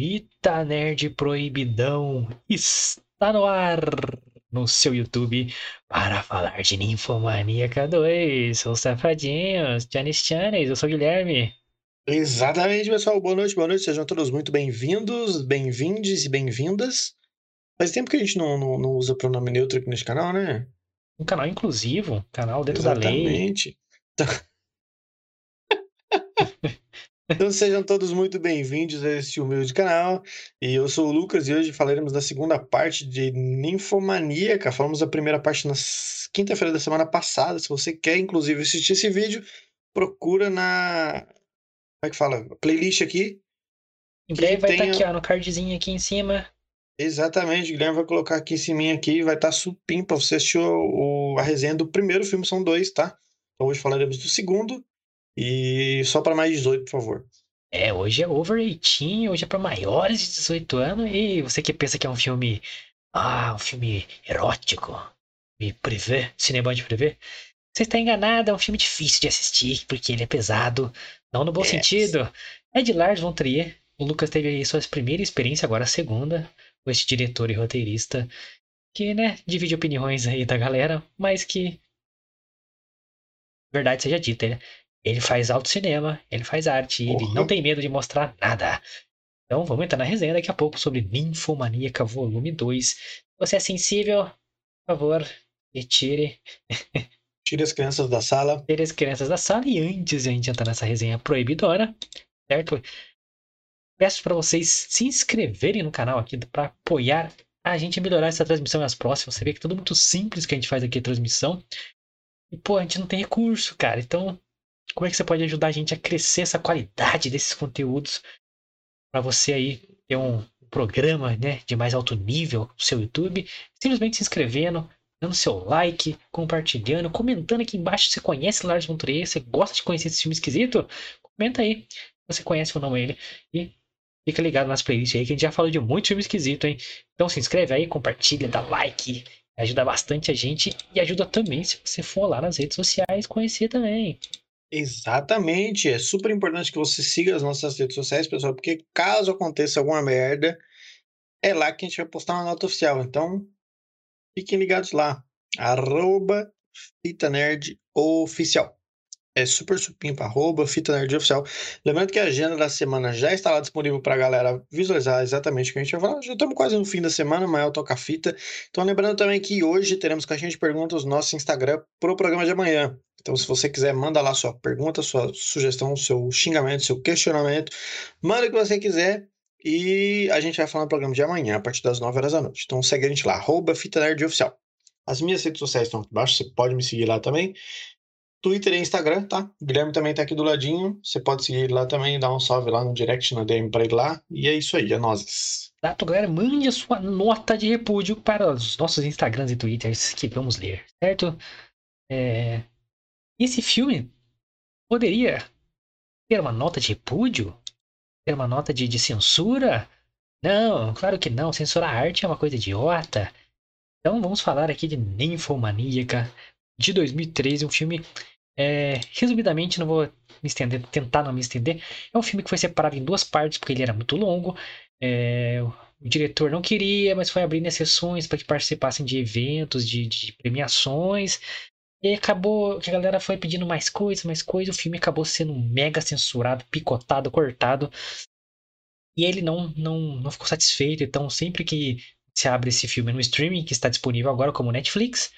Ita Nerd Proibidão está no ar no seu YouTube para falar de Ninfomaníaca 2, os safadinhos, Janis Chanes, eu sou o Guilherme. Exatamente, pessoal. Boa noite, boa noite. Sejam todos muito bem-vindos, bem-vindes e bem-vindas. Faz tempo que a gente não, não, não usa pronome neutro aqui nesse canal, né? Um canal inclusivo, canal dentro Exatamente. da lei. Então sejam todos muito bem-vindos a este humilde canal. E eu sou o Lucas e hoje falaremos da segunda parte de Ninfomaníaca. Falamos da primeira parte na quinta-feira da semana passada. Se você quer, inclusive, assistir esse vídeo, procura na. Como é que fala? Playlist aqui. Em breve vai estar tá aqui, ó, no cardzinho aqui em cima. Exatamente, o Guilherme vai colocar aqui em cima aqui, vai estar tá supim para você assistir o, o, a resenha do primeiro filme, são dois, tá? Então hoje falaremos do segundo e só para mais 18, por favor. É, hoje é over 18, hoje é para maiores de 18 anos. E você que pensa que é um filme. Ah, um filme erótico. Me prevê, cinema de prevê. Você está enganado, é um filme difícil de assistir, porque ele é pesado. Não no bom yes. sentido. É de Lars von Trier. O Lucas teve aí sua primeira experiência, agora a segunda, com este diretor e roteirista. Que, né, divide opiniões aí da galera, mas que. Verdade seja dita, né? Ele faz alto cinema, ele faz arte, uhum. ele não tem medo de mostrar nada. Então vamos entrar na resenha daqui a pouco sobre Ninfomaníaca Volume 2. Se você é sensível, por favor, retire. Tire as crianças da sala. Tire as crianças da sala. E antes de a gente entrar nessa resenha proibidora, certo? Peço para vocês se inscreverem no canal aqui para apoiar a gente melhorar essa transmissão e as próximas. Você vê que é tudo muito simples que a gente faz aqui a transmissão. E, pô, a gente não tem recurso, cara. Então, como é que você pode ajudar a gente a crescer essa qualidade desses conteúdos para você aí ter um programa né, de mais alto nível no seu YouTube? Simplesmente se inscrevendo, dando seu like, compartilhando, comentando aqui embaixo se você conhece Lars von Trier, você gosta de conhecer esse filme esquisito? Comenta aí você conhece ou não ele. E fica ligado nas playlists aí que a gente já falou de muito filme esquisito, hein? Então se inscreve aí, compartilha, dá like, ajuda bastante a gente e ajuda também se você for lá nas redes sociais conhecer também. Exatamente. É super importante que você siga as nossas redes sociais, pessoal, porque caso aconteça alguma merda, é lá que a gente vai postar uma nota oficial. Então, fiquem ligados lá. Arroba Fita Nerd Oficial. É super supimpa, arroba Fita Nerd Oficial. Lembrando que a agenda da semana já está lá disponível para a galera visualizar exatamente o que a gente vai falar. Já estamos quase no fim da semana, mas eu toca fita. Então, lembrando também que hoje teremos caixinha de perguntas no nosso Instagram para o programa de amanhã. Então, se você quiser, manda lá sua pergunta, sua sugestão, seu xingamento, seu questionamento. Manda o que você quiser e a gente vai falar no programa de amanhã, a partir das 9 horas da noite. Então, segue a gente lá, arroba Fita Nerd Oficial. As minhas redes sociais estão aqui embaixo, você pode me seguir lá também. Twitter e Instagram, tá? O Guilherme também tá aqui do ladinho. Você pode seguir lá também, dar um salve lá no direct, na DM pra ele lá. E é isso aí, é nós. Exato, galera. Mande a sua nota de repúdio para os nossos Instagrams e Twitters que vamos ler, certo? É... Esse filme poderia ter uma nota de repúdio? Ter uma nota de, de censura? Não, claro que não. Censurar a arte é uma coisa idiota. Então vamos falar aqui de Ninfomaníaca de 2013, um filme é, resumidamente, não vou me estender, tentar não me estender. É um filme que foi separado em duas partes porque ele era muito longo. É, o diretor não queria, mas foi abrindo exceções para que participassem de eventos, de, de, premiações. E acabou que a galera foi pedindo mais coisas, mais coisas. O filme acabou sendo mega censurado, picotado, cortado. E ele não, não, não ficou satisfeito. Então, sempre que se abre esse filme no streaming, que está disponível agora como Netflix,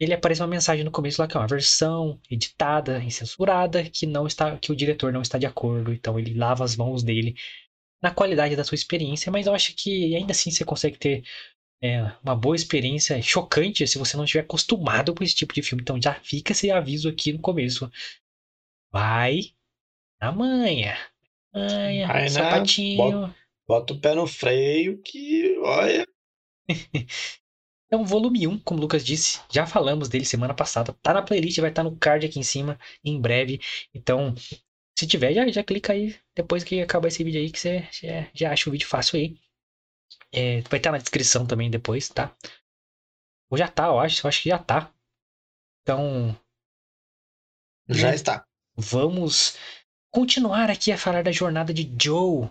ele aparece uma mensagem no começo lá que é uma versão editada e censurada que não está que o diretor não está de acordo, então ele lava as mãos dele na qualidade da sua experiência, mas eu acho que ainda assim você consegue ter é, uma boa experiência chocante se você não estiver acostumado com esse tipo de filme. Então já fica esse aviso aqui no começo. Vai na manha. Manha, Vai, sapatinho. Bota, bota o pé no freio que, olha. Então, volume 1, como o Lucas disse, já falamos dele semana passada. Tá na playlist, vai estar tá no card aqui em cima em breve. Então, se tiver, já, já clica aí depois que acabar esse vídeo aí, que você já, já acha o vídeo fácil aí. É, vai estar tá na descrição também depois, tá? Ou já tá, eu acho. Eu acho que já tá. Então. Já né? está. Vamos continuar aqui a falar da jornada de Joe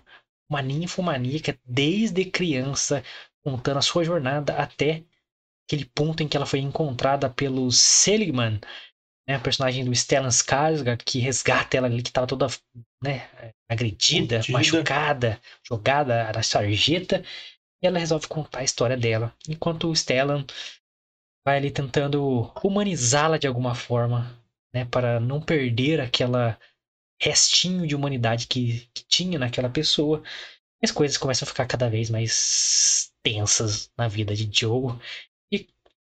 uma ninfomaníaca desde criança, contando a sua jornada até aquele ponto em que ela foi encontrada pelo Seligman, né, o personagem do Stellan Skarsgård, que resgata ela ali, que estava toda né, agredida, machucada, jogada na sarjeta, e ela resolve contar a história dela, enquanto o Stellan vai ali tentando humanizá-la de alguma forma, né, para não perder aquela restinho de humanidade que, que tinha naquela pessoa. As coisas começam a ficar cada vez mais tensas na vida de Joe.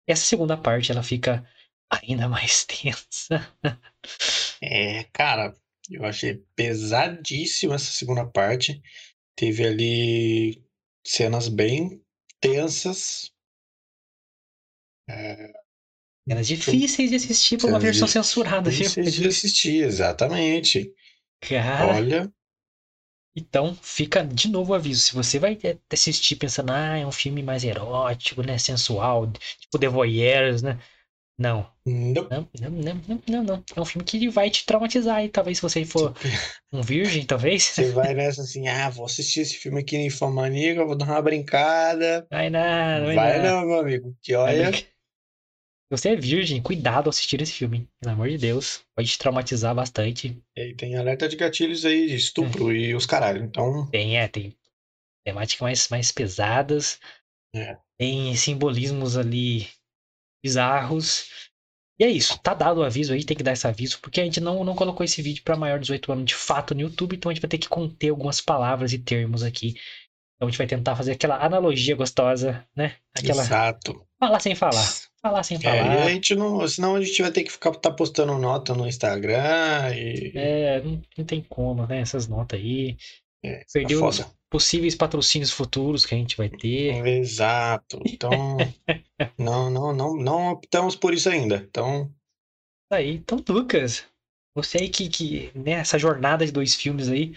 Essa segunda parte ela fica ainda mais tensa. É, cara, eu achei pesadíssima essa segunda parte. Teve ali cenas bem tensas. É... Cenas difíceis de assistir por uma versão censurada, viu? Difíceis de assistir, exatamente. Cara. Olha. Então, fica de novo o aviso. Se você vai assistir pensando, ah, é um filme mais erótico, né? Sensual, tipo The Voyeurs, né? Não. Não. Não, não, não, não, não. É um filme que vai te traumatizar. E talvez se você for um virgem, talvez. Você vai nessa assim, ah, vou assistir esse filme aqui em Infomaníaca, vou dar uma brincada. Vai nada, vai, vai não, meu amigo. Que olha. Se você é virgem, cuidado ao assistir esse filme. Pelo amor de Deus. Pode te traumatizar bastante. E tem alerta de gatilhos aí de estupro é. e os caralho. Então. Tem, é, tem temáticas mais, mais pesadas. É. Tem simbolismos ali bizarros. E é isso, tá dado o aviso aí, tem que dar esse aviso, porque a gente não, não colocou esse vídeo para maior de 18 anos de fato no YouTube, então a gente vai ter que conter algumas palavras e termos aqui. Então a gente vai tentar fazer aquela analogia gostosa, né? Aquela... Exato. Falar sem falar. Falar sem falar. É, a gente não. Senão a gente vai ter que ficar tá postando nota no Instagram e. É, não, não tem como, né? Essas notas aí. É, tá Perdeu tá os possíveis patrocínios futuros que a gente vai ter. Exato. Então, não, não, não, não optamos por isso ainda. Então. Aí, então, Lucas, você aí que, que né, essa jornada de dois filmes aí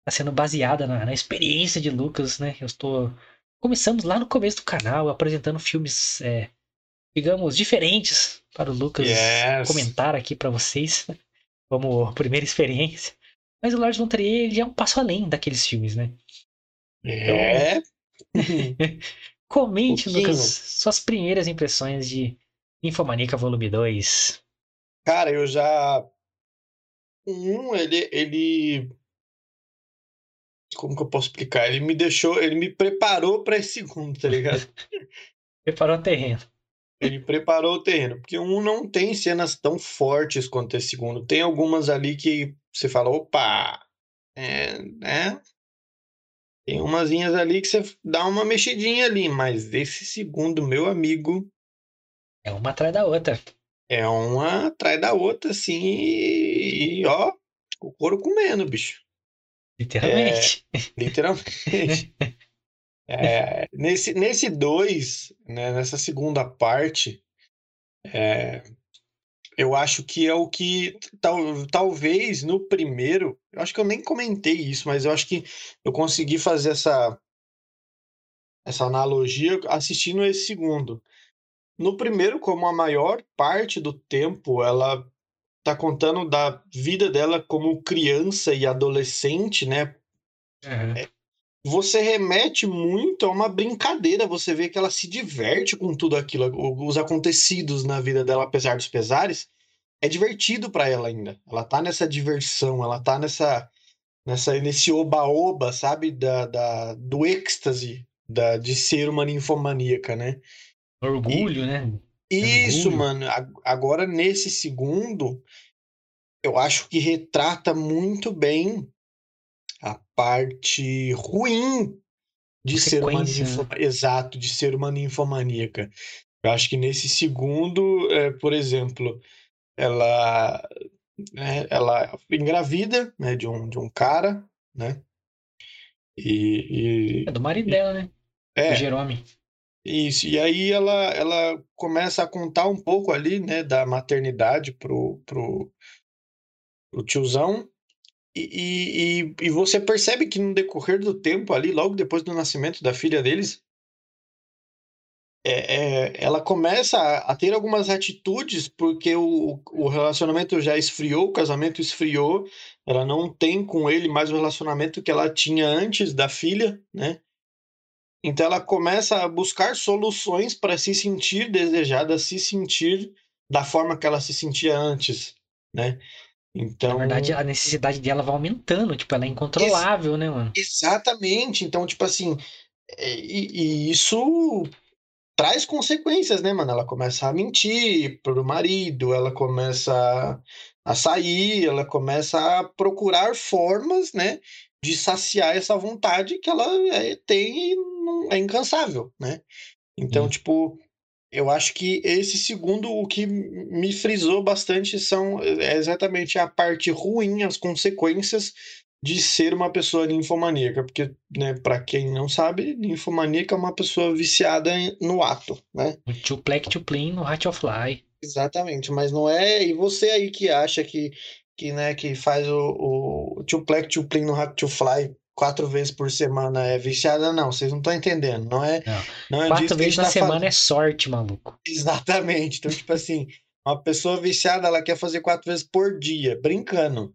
está sendo baseada na, na, experiência de Lucas, né? Eu estou. Começamos lá no começo do canal, apresentando filmes, é, digamos, diferentes para o Lucas yes. comentar aqui para vocês, como primeira experiência. Mas o Lars von Trier ele é um passo além daqueles filmes, né? É. Comente, um Lucas, suas primeiras impressões de Infomanica Volume 2. Cara, eu já. Um, ele, ele. Como que eu posso explicar? Ele me deixou, ele me preparou para esse segundo, tá ligado? preparou o terreno. Ele preparou o terreno, porque um não tem cenas tão fortes quanto esse segundo. Tem algumas ali que você fala, opa, é, né? Tem umazinhas ali que você dá uma mexidinha ali, mas esse segundo, meu amigo. É uma atrás da outra. É uma atrás da outra, assim, e, ó, o couro comendo, bicho. Literalmente. É, literalmente. é, nesse, nesse dois, né, nessa segunda parte, é, eu acho que é o que tal, talvez no primeiro, eu acho que eu nem comentei isso, mas eu acho que eu consegui fazer essa essa analogia assistindo esse segundo. No primeiro, como a maior parte do tempo ela tá contando da vida dela como criança e adolescente, né? Uhum. Você remete muito a uma brincadeira, você vê que ela se diverte com tudo aquilo, os acontecidos na vida dela, apesar dos pesares, é divertido para ela ainda. Ela tá nessa diversão, ela tá nessa, nessa nesse oba-oba, sabe, da, da, do êxtase da, de ser uma ninfomaníaca, né? Orgulho, e, né? Isso, Orgulho. mano. Agora, nesse segundo, eu acho que retrata muito bem parte ruim de ser uma ninfomaníaca. Né? Exato, de ser uma ninfomaníaca. Eu acho que nesse segundo, é, por exemplo, ela, né, ela engravida né, de, um, de um cara, né? E, e, é do marido dela, né? É. Jerome. Isso, e aí ela, ela começa a contar um pouco ali, né, da maternidade pro, pro, pro tiozão, e, e, e você percebe que no decorrer do tempo ali, logo depois do nascimento da filha deles, é, é, ela começa a, a, ter algumas atitudes porque o, o relacionamento já esfriou, o casamento esfriou, ela não tem com ele mais o relacionamento que ela tinha antes da filha, né? Então ela começa a buscar soluções para se sentir desejada, se sentir da forma que ela se sentia antes, né? Então, Na verdade, a necessidade dela vai aumentando, tipo, ela é incontrolável, né, mano? Exatamente. Então, tipo assim, é, e, e isso traz consequências, né, mano? Ela começa a mentir pro marido, ela começa a sair, ela começa a procurar formas, né, de saciar essa vontade que ela é, tem e é incansável, né? Então, hum. tipo, eu acho que esse segundo, o que me frisou bastante são é exatamente a parte ruim, as consequências de ser uma pessoa ninfomaníaca, porque, né, para quem não sabe, ninfomaníaca é uma pessoa viciada no ato, né? O Tuplek Tuplin no Fly. Exatamente, mas não é. E você aí que acha que, que, né, que faz o, o Tuplek Tuplin no Fly quatro vezes por semana é viciada, não, vocês não estão entendendo, não é? Não, não é quatro vezes na tá semana falando. é sorte, maluco. Exatamente, então, tipo assim, uma pessoa viciada, ela quer fazer quatro vezes por dia, brincando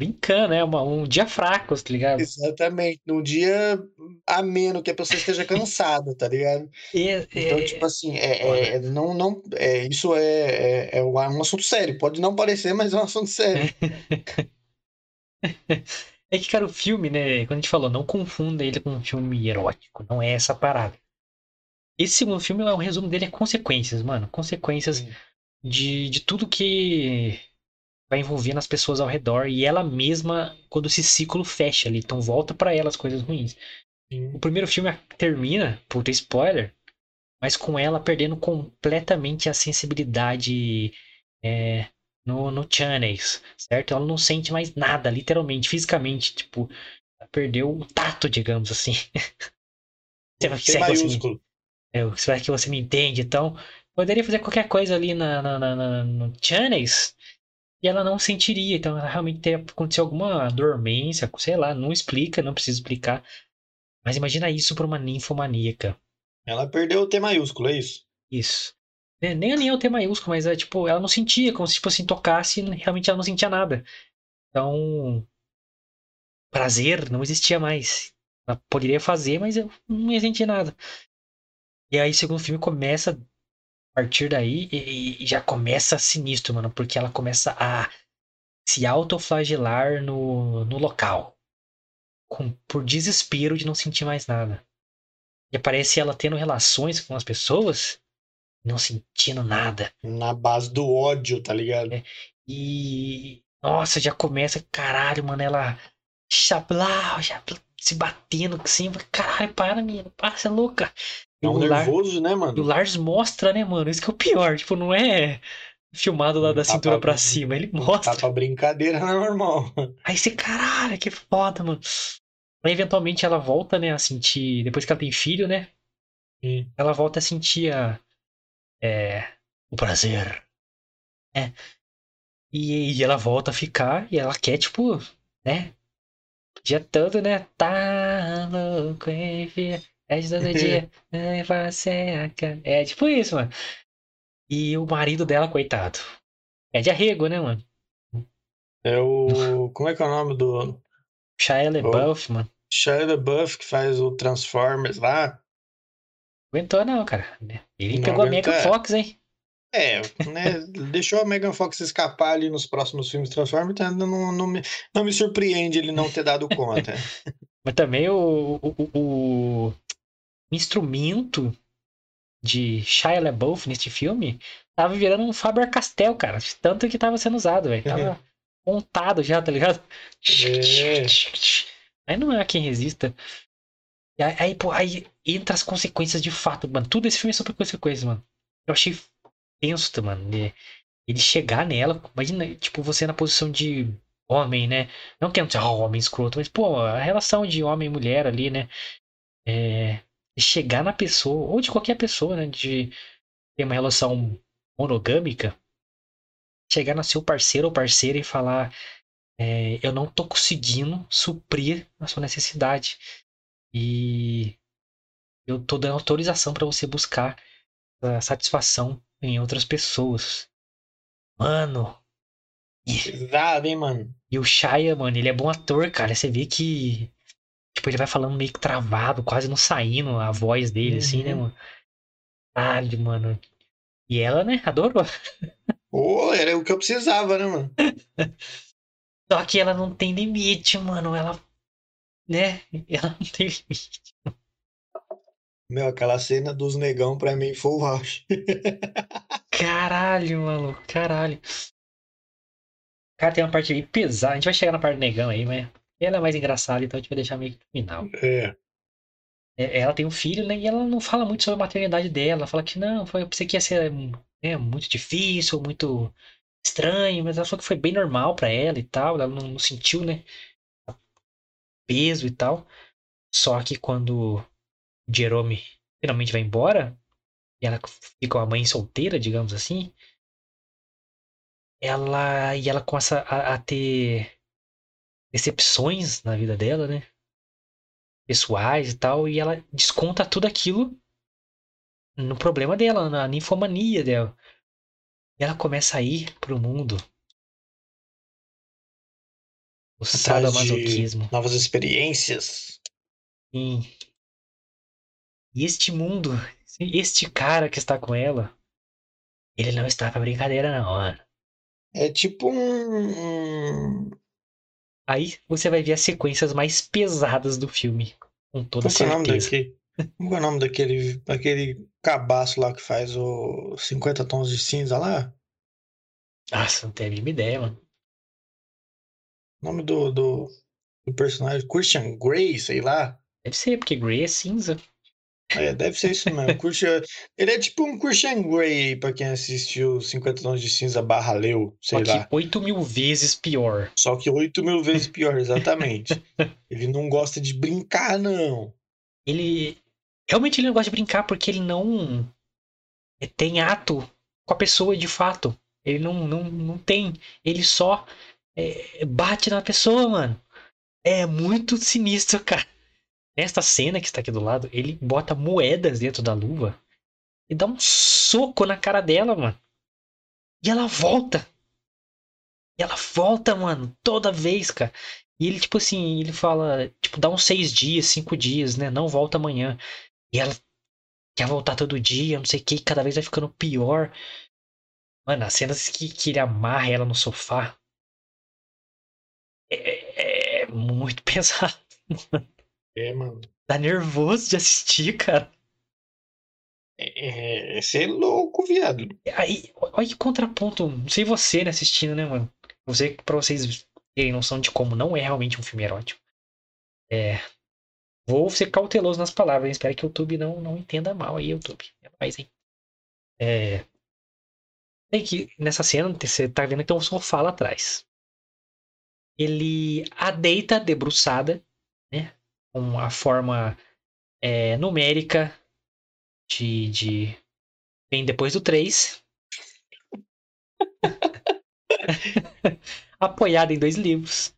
brincando, é uma, um dia fraco, tá ligado? Exatamente, num dia ameno que a pessoa esteja cansada, tá ligado? Então, é, tipo assim, é, é, não, não, é, isso é, é, é, um assunto sério. Pode não parecer, mas é um assunto sério. é que, cara, o filme, né, quando a gente falou, não confunda ele com um filme erótico, não é essa parada. Esse segundo filme, o resumo dele é consequências, mano. Consequências de, de tudo que vai envolvendo as pessoas ao redor e ela mesma quando esse ciclo fecha ali, então volta para ela as coisas ruins. Sim. O primeiro filme termina, puta spoiler, mas com ela perdendo completamente a sensibilidade é, no, no channels, certo? Ela não sente mais nada, literalmente, fisicamente, tipo, perdeu o tato, digamos assim. é maiúsculo. Você me, é, será que você me entende? Então, poderia fazer qualquer coisa ali na, na, na, na no channels e ela não sentiria. Então, ela realmente ter acontecido alguma dormência, sei lá, não explica, não precisa explicar. Mas imagina isso para uma ninfomaníaca. Ela perdeu o T maiúsculo, é isso? Isso. Nem, nem é o T maiúsculo, mas é tipo, ela não sentia, como se tipo assim, tocasse e realmente ela não sentia nada. Então, prazer não existia mais. Ela poderia fazer, mas eu não ia sentir nada. E aí, segundo o filme, começa a partir daí, e, e já começa sinistro, mano, porque ela começa a se autoflagelar no, no local. Com, por desespero de não sentir mais nada. E aparece ela tendo relações com as pessoas, não sentindo nada. Na base do ódio, tá ligado? É, e. Nossa, já começa, caralho, mano, ela. Chablau, se batendo assim, caralho, para, menina, para, você é louca. É um nervoso, né, mano? E o Lars mostra, né, mano? Isso que é o pior. Tipo, não é filmado lá da tá cintura pra, pra cima. Ele mostra. Tá pra brincadeira, não é normal. Aí você, caralho, que foda, mano. Aí, eventualmente, ela volta, né, a sentir. Depois que ela tem filho, né? Ela volta a sentir a. É, o prazer. É. E, e ela volta a ficar e ela quer, tipo, né? O dia todo, né? Tá louco, enfim. É de todo dia. é tipo isso, mano. E o marido dela, coitado. É de arrego, né, mano? É o. Como é que é o nome do. Shia LaBeouf, mano. Shia LaBeouf, que faz o Transformers lá. Aguentou não, cara. Ele não pegou a Megan Fox, hein? É, né? deixou a Megan Fox escapar ali nos próximos filmes Transformers, então não, não, me, não me surpreende ele não ter dado conta. Mas também o, o, o, instrumento de Shia LaBeouf neste filme tava virando um Faber-Castell, cara. Tanto que tava sendo usado, velho. Tava uhum. montado já, tá ligado? É. Aí não é quem resista. Aí, aí, pô, aí entra as consequências de fato, mano. Tudo esse filme é sobre consequências, mano. Eu achei tenso, mano. Ele chegar nela. Imagina, tipo, você na posição de homem, né? Não querendo dizer, oh, homem escroto, mas, pô, a relação de homem e mulher ali, né? É, chegar na pessoa, ou de qualquer pessoa, né? De ter uma relação monogâmica, chegar no seu parceiro ou parceira e falar: é, Eu não tô conseguindo suprir a sua necessidade. E eu tô dando autorização pra você buscar a satisfação em outras pessoas. Mano. E, Pesado, hein, mano? e o Shia, mano, ele é bom ator, cara. Você vê que. Tipo, ele vai falando meio que travado, quase não saindo a voz dele, assim, né, Uhum. mano? Caralho, mano. E ela, né, adorou. Ô, era o que eu precisava, né, mano? Só que ela não tem limite, mano. Ela. Né? Ela não tem limite. Meu, aquela cena dos negão pra mim foi o auge. Caralho, mano. Caralho. Cara, tem uma parte aí pesada. A gente vai chegar na parte do negão aí, mas ela é mais engraçada, então a gente vai deixar meio que no final. É. É, Ela tem um filho, né? E ela não fala muito sobre a maternidade dela. Ela fala que não, foi, eu pensei que ia ser né, muito difícil, muito estranho, mas ela falou que foi bem normal pra ela e tal. Ela não, não sentiu, né? Peso e tal. Só que quando Jerome finalmente vai embora, e ela fica uma mãe solteira, digamos assim, ela e ela começa a, a ter decepções na vida dela, né? Pessoais e tal, e ela desconta tudo aquilo no problema dela, na ninfomania dela. E ela começa a ir pro mundo. O sadomasoquismo. novas experiências. Sim. E este mundo, este cara que está com ela, ele não está pra brincadeira, não, mano. É tipo um. Aí você vai ver as sequências mais pesadas do filme. Com toda Qual que é o nome certeza. daquele? Qual é o nome daquele, daquele cabaço lá que faz o 50 tons de cinza lá? Nossa, não tenho a mínima ideia, mano. Nome do, do, do personagem, Christian Grey, sei lá. Deve ser, porque Grey é cinza. É, deve ser isso mesmo. Christian- ele é tipo um Christian Grey, pra quem assistiu 50 tons de cinza barra leu, sei Só lá. que 8 mil vezes pior. Só que 8 mil vezes pior, exatamente. ele não gosta de brincar, não. Ele. Realmente ele não gosta de brincar porque ele não é, tem ato com a pessoa de fato. Ele não, não, não tem. Ele só é, bate na pessoa, mano. É muito sinistro, cara. Nesta cena que está aqui do lado, ele bota moedas dentro da luva e dá um soco na cara dela, mano. E ela volta. E ela volta, mano, toda vez, cara. E ele, tipo assim, ele fala, tipo, dá uns seis dias, cinco dias, né? Não volta amanhã. E ela quer voltar todo dia, não sei o que, cada vez vai ficando pior. Mano, as cenas que, que ele amarra ela no sofá. Muito pesado. É, mano. Dá nervoso de assistir, cara. É, é, você é louco, viado. Aí, olha que contraponto. Não sei você, né, assistindo, né, mano? Você, pra vocês terem noção de como não é realmente um filme erótico. É. Vou ser cauteloso nas palavras, hein? Espero que o YouTube não, não entenda mal aí, YouTube. É nóis, hein? É. Tem que, nessa cena, você tá vendo que tem um sofá lá atrás. Ele a deita debruçada, né? Com a forma é, numérica de, de. Vem depois do 3. apoiada em dois livros.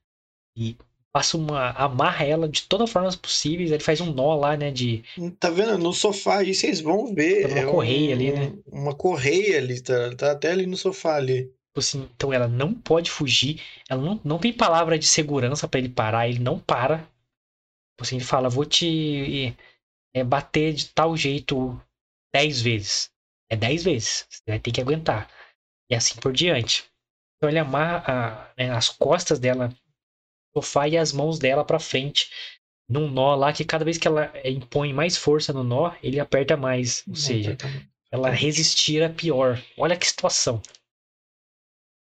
E passa uma. amarra ela de todas as formas possíveis. Ele faz um nó lá, né? De. Tá vendo? No sofá aí vocês vão ver. Uma é correia um- ali, né? Uma correia ali, tá, tá até ali no sofá ali. Tipo Assim, então ela não pode fugir. Ela não, não tem palavra de segurança pra ele parar. Ele não para. Tipo Assim, ele fala, vou te é, bater de tal jeito dez vezes. É dez vezes. Você vai ter que aguentar. E assim por diante. Então ele amarra a- né, as costas dela no sofá e as mãos dela pra frente. Num nó lá que cada vez que ela é, impõe mais força no nó, ele aperta mais. Ou seja, ela resistir a pior. Olha que situação.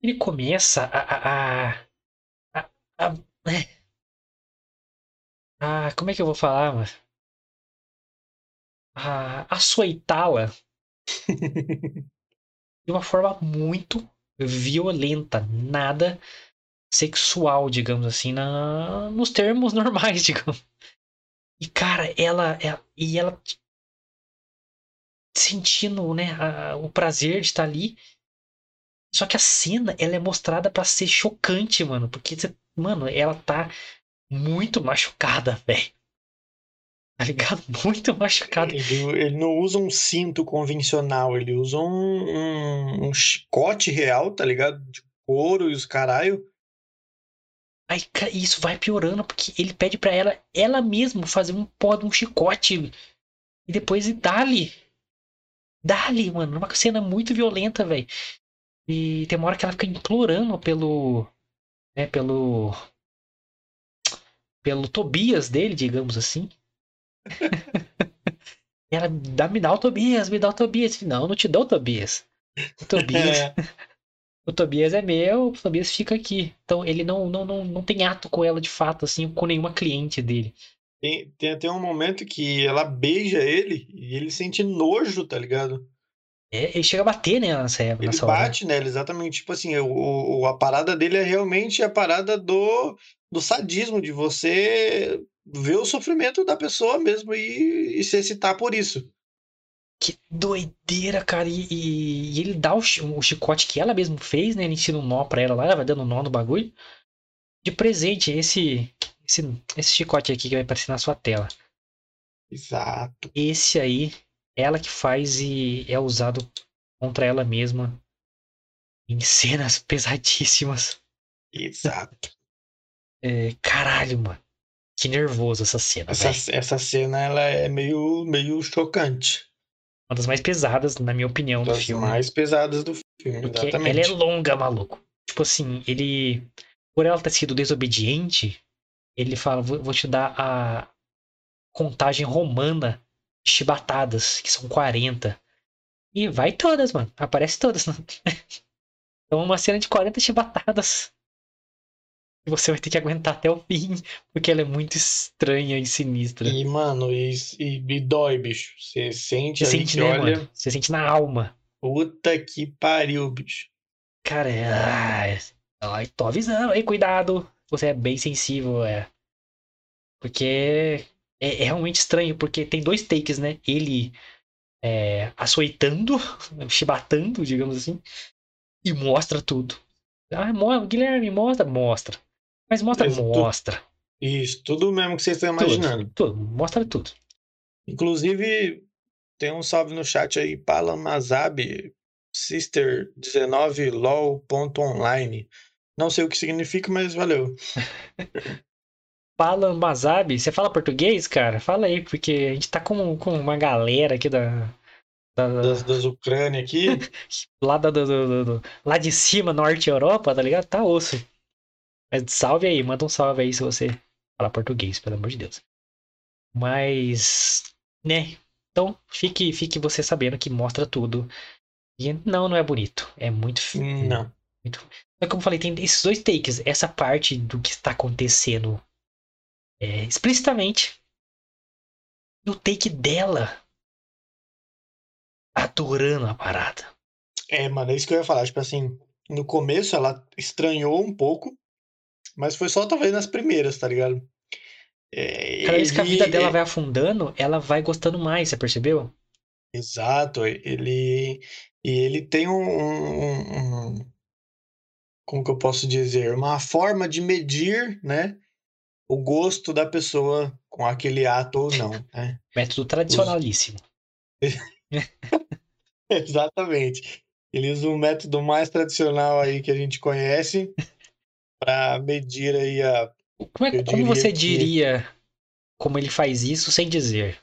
Ele começa a. a, a, a, a- né? a- como é que eu vou falar, mano? A açoitá-la de uma forma muito violenta. Nada sexual, digamos assim, na, nos termos normais, digamos. E, cara, ela. ela e ela sentindo, né, a- o prazer de estar ali. Só que a cena, ela é mostrada pra ser chocante, mano. Porque, mano, ela tá muito machucada, velho. Tá ligado? Muito machucado. Ele, ele não usa um cinto convencional, ele usa um, um, um chicote real, tá ligado? De couro e os caralho. Aí isso vai piorando, porque ele pede pra ela, ela mesma, fazer um pó de um chicote. E depois e dá-lhe. Dá-lhe, mano. Uma cena muito violenta, velho. E tem uma hora que ela fica implorando pelo. Né, pelo. Pelo Tobias dele, digamos assim. E ela dá, me dá o Tobias, me dá o Tobias. Não, não te dou o Tobias. O Tobias, É, o Tobias é meu, o Tobias fica aqui. Então ele não, não, não, não tem ato com ela de fato, assim, com nenhuma cliente dele. tem, tem até um momento que ela beija ele e ele sente nojo, tá ligado? É, ele chega a bater, né, nessa, Ele nessa hora. bate nela, exatamente. Tipo assim, o, o- a parada dele é realmente a parada do, do sadismo, de você ver o sofrimento da pessoa mesmo e, e se excitar por isso. Que doideira, cara. E, e- e ele dá o, o chicote que ela mesma fez, né? Ele ensina um nó pra ela lá, ela vai dando nó no bagulho. De presente, esse, esse, esse chicote aqui que vai aparecer na sua tela. Exato. Esse aí, ela que faz e é usado contra ela mesma em cenas pesadíssimas. Exato. É, caralho, mano. Que nervoso essa cena, Essa, essa cena ela é meio, meio chocante. Uma das mais pesadas, na minha opinião, do Das filme. mais pesadas do filme, Porque exatamente. ela é longa, maluco. Tipo assim, ele. Por ela ter sido desobediente, ele fala: vou, te dar a contagem romana chibatadas, que são 40. E vai todas, mano. Aparece todas. né? Então, uma cena de 40 chibatadas. E você vai ter que aguentar até o fim, porque ela é muito estranha e sinistra. E, mano, e, e, e dói, bicho. Você sente Você sente, né, olha, mano? Você sente na alma. puta que pariu, bicho. Cara, é. Ai, ai, tô avisando aí, cuidado. Você é bem sensível, é. Porque é, é realmente estranho, porque tem dois takes, né? Ele é, açoitando, chibatando, digamos assim, e mostra tudo. Ah, mo- Guilherme, mostra, mostra. Mas mostra, tu- mostra. Isso, tudo mesmo que vocês estão imaginando. Tudo, tudo, mostra tudo. Inclusive, tem um salve no chat aí, Palamazab, sister19lol.online. Não sei o que significa, mas valeu. Fala Mazabi, você fala português, cara? Fala aí, porque a gente tá com, com uma galera aqui da. da- Das, das Ucrânia aqui. lá, da- do, do- do- lá de cima, norte Europa, tá ligado? Tá osso. Mas salve aí, manda um salve aí se você falar português, pelo amor de Deus. Mas, né? Então, fique, fique você sabendo que mostra tudo. E não, não é bonito. É muito feio. Não. É como eu falei, tem esses dois takes. Essa parte do que está acontecendo é, explicitamente. E o take dela adorando a parada. É, mano, é isso que eu ia falar. Tipo assim, no começo ela estranhou um pouco, mas foi só talvez nas primeiras, tá ligado? É, Cada vez que a vida dela é- vai afundando, ela vai gostando mais, você percebeu? Exato, ele e ele tem um, um- um- como que eu posso dizer, uma forma de medir, né, o gosto da pessoa com aquele ato ou não, né? Método tradicionalíssimo. Exatamente. Ele usa um método mais tradicional aí que a gente conhece para medir aí a Como, é, como você que- diria como ele faz isso sem dizer?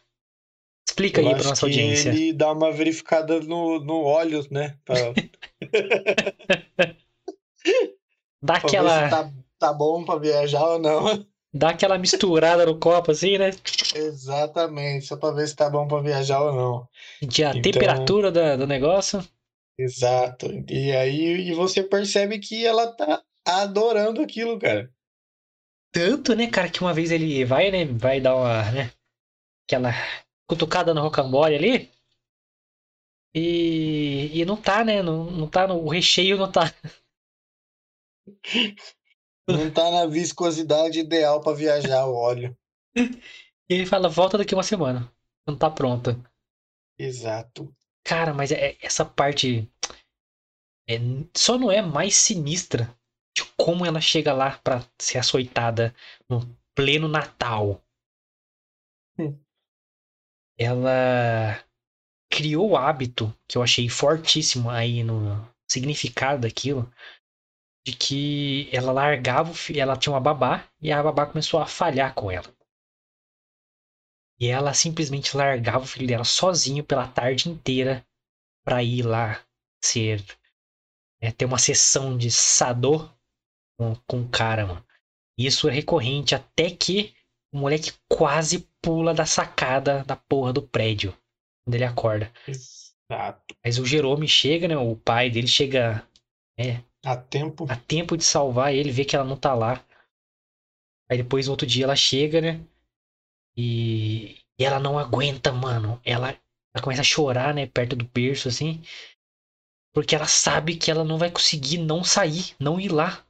Explica eu aí pra acho nossa audiência. ele dá uma verificada no, no óleo, né, pra, Dá pra aquela, se tá, tá bom para viajar ou não. Dá aquela misturada no copo assim, né? Exatamente, só para ver se tá bom para viajar ou não. Sentir a Então- temperatura da- do negócio. Exato. E aí e você percebe que ela tá adorando aquilo, cara. Tanto, né, cara, que uma vez ele vai, né, vai dar uma, né, aquela cutucada no rocambole ali. E, e não tá, né, não, não tá, no, o recheio não tá. Não tá na viscosidade ideal para viajar o óleo. E ele fala, volta daqui uma semana. Não tá pronta. Exato. Cara, mas é- é- essa parte é, só não é mais sinistra de como ela chega lá pra ser açoitada no pleno Natal. Hum. ela criou o hábito que eu achei fortíssimo aí no significado daquilo, de que ela largava o filho, ela tinha uma babá e a babá começou a falhar com ela. E ela simplesmente largava o filho dela sozinho pela tarde inteira para ir lá ser é, ter uma sessão de sador com, com o cara, mano. Isso é recorrente até que o moleque quase pula da sacada da porra do prédio quando ele acorda. Exato. Mas o Jerome chega, né? O pai dele chega é, A tempo. a tempo de salvar ele, vê que ela não tá lá. Aí depois, outro dia, ela chega, né? E, e ela não aguenta, mano. Ela, ela começa a chorar, né? Perto do berço, assim. Porque ela sabe que ela não vai conseguir não sair, não ir lá.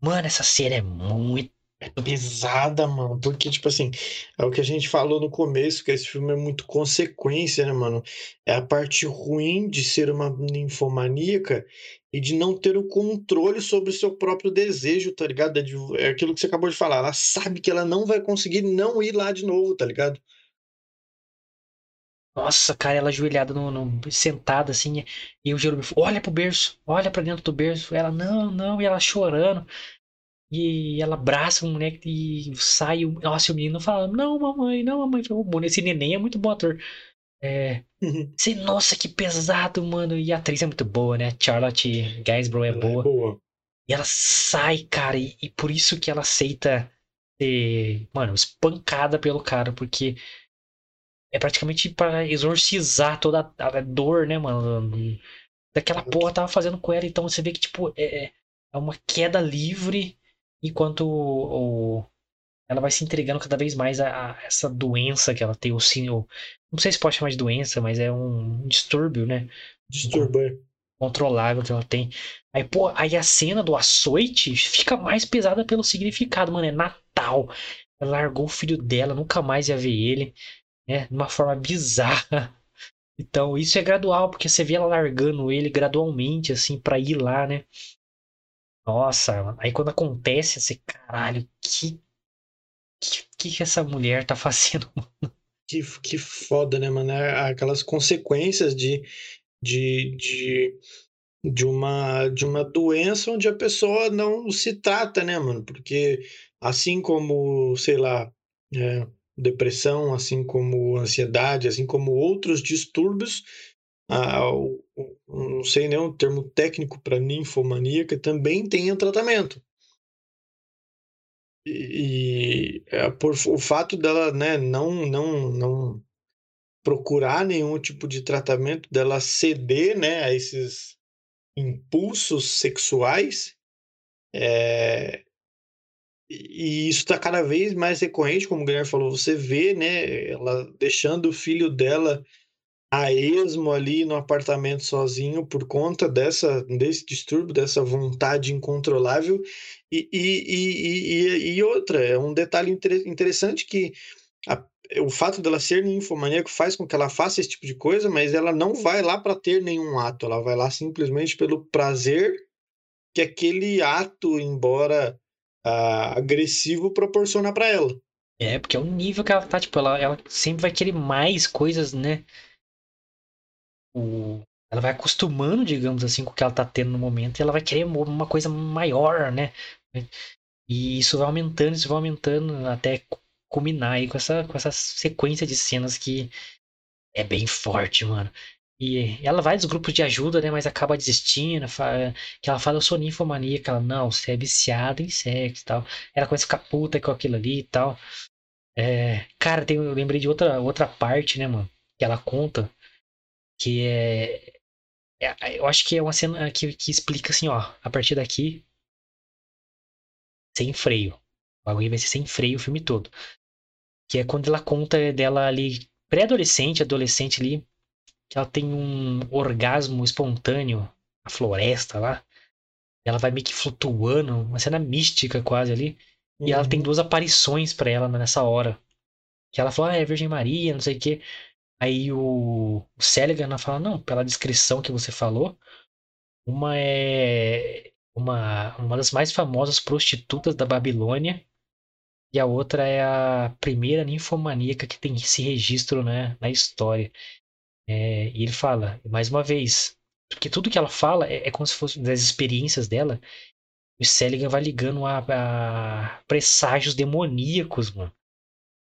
Mano, essa cena é muito. Pesada, mano. Porque, tipo assim, é o que a gente falou no começo, que esse filme é muito consequência, né, mano? É a parte ruim de ser uma ninfomaníaca e de não ter o controle sobre o seu próprio desejo, tá ligado? É, de- é aquilo que você acabou de falar. Ela sabe que ela não vai conseguir não ir lá de novo, tá ligado? Nossa, cara, ela ajoelhada no, no- sentada assim, e o Jerome olha pro berço, olha pra dentro do berço. Ela, não, não, e ela chorando. E ela abraça o moleque e sai. Nossa, o menino fala, não, mamãe, não, mamãe. Falei, "Ô, bom, Esse neném é muito bom ator. É, sei, nossa, que pesado, mano. E a atriz é muito boa, né? Charlotte Gainsborough é é boa. E ela sai, cara, e, e por isso que ela aceita ser, mano, espancada pelo cara, porque é praticamente pra exorcizar toda a a dor, né, mano? Daquela porra tava fazendo com ela. Então você vê que, tipo, é, é é uma queda livre enquanto o, o- ela vai se entregando cada vez mais a, a essa doença que ela tem, o sino. Não sei se pode chamar de doença, mas é um distúrbio, né? Disturbar. controlável que ela tem. Aí, pô, aí a cena do açoite fica mais pesada pelo significado, mano. É Natal. Ela largou o filho dela, nunca mais ia ver ele, né? De uma forma bizarra. Então, isso é gradual, porque você vê ela largando ele gradualmente, assim, pra ir lá, né? Nossa, mano. aí quando acontece, você, caralho, que. Que que essa mulher tá fazendo? Que, que foda, né, mano? É Aquelas consequências de, de, de, de, uma, de uma doença onde a pessoa não se trata, né, mano? Porque assim como, sei lá, é, depressão, assim como ansiedade, assim como outros distúrbios, o- o- não sei nem o termo técnico para ninfomaníaca, também tem um tratamento. E, e, é, por o fato dela, né, não, não, não procurar nenhum tipo de tratamento, dela ceder, né, a esses impulsos sexuais, é, e isso está cada vez mais recorrente, como o Guilherme falou, você vê, né, ela deixando o filho dela a esmo ali no apartamento sozinho por conta dessa, desse distúrbio, dessa vontade incontrolável. E, e, e, e, outra, é um detalhe inter- interessante que a- o fato dela ser ninfomaníaca faz com que ela faça esse tipo de coisa, mas ela não vai lá para ter nenhum ato, ela vai lá simplesmente pelo prazer que aquele ato, embora ah, agressivo, proporciona para ela. É, porque é o nível que ela tá, tipo, ela, ela sempre vai querer mais coisas, né? O, ela vai acostumando, digamos assim, com o que ela tá tendo no momento e ela vai querer uma coisa maior, né? E isso vai aumentando, isso vai aumentando até cu- culminar aí com essa, com essa sequência de cenas que é bem forte, mano. E ela vai dos grupos de ajuda, né? Mas acaba desistindo. fa- Que ela fala, eu sou ninfomaníaca. Ela, não, você é viciada em sexo e tal. Ela começa a ficar puta com aquilo ali e tal. É, cara, tem, eu lembrei de outra, outra parte, né, mano? Que ela conta. Que é, é- Eu acho que é uma cena que, que explica assim, ó. A partir daqui. Sem freio. O bagulho vai ser sem freio o filme todo. Que é quando ela conta dela ali, pré-adolescente, adolescente ali, que ela tem um orgasmo espontâneo na floresta lá. Ela vai meio que flutuando, uma cena mística quase ali. E ela tem Uhum. duas aparições pra ela nessa hora. Que ela fala, ah, é Virgem Maria, não sei o quê. Aí o, o Seligman fala, não, pela descrição que você falou, uma é uma, uma das mais famosas prostitutas da Babilônia E a outra é a primeira ninfomaníaca que tem esse registro né, na história. É, e ele fala, mais uma vez, porque tudo que ela fala é, é como se fosse das experiências dela. O Seligman vai ligando a, a presságios demoníacos, mano.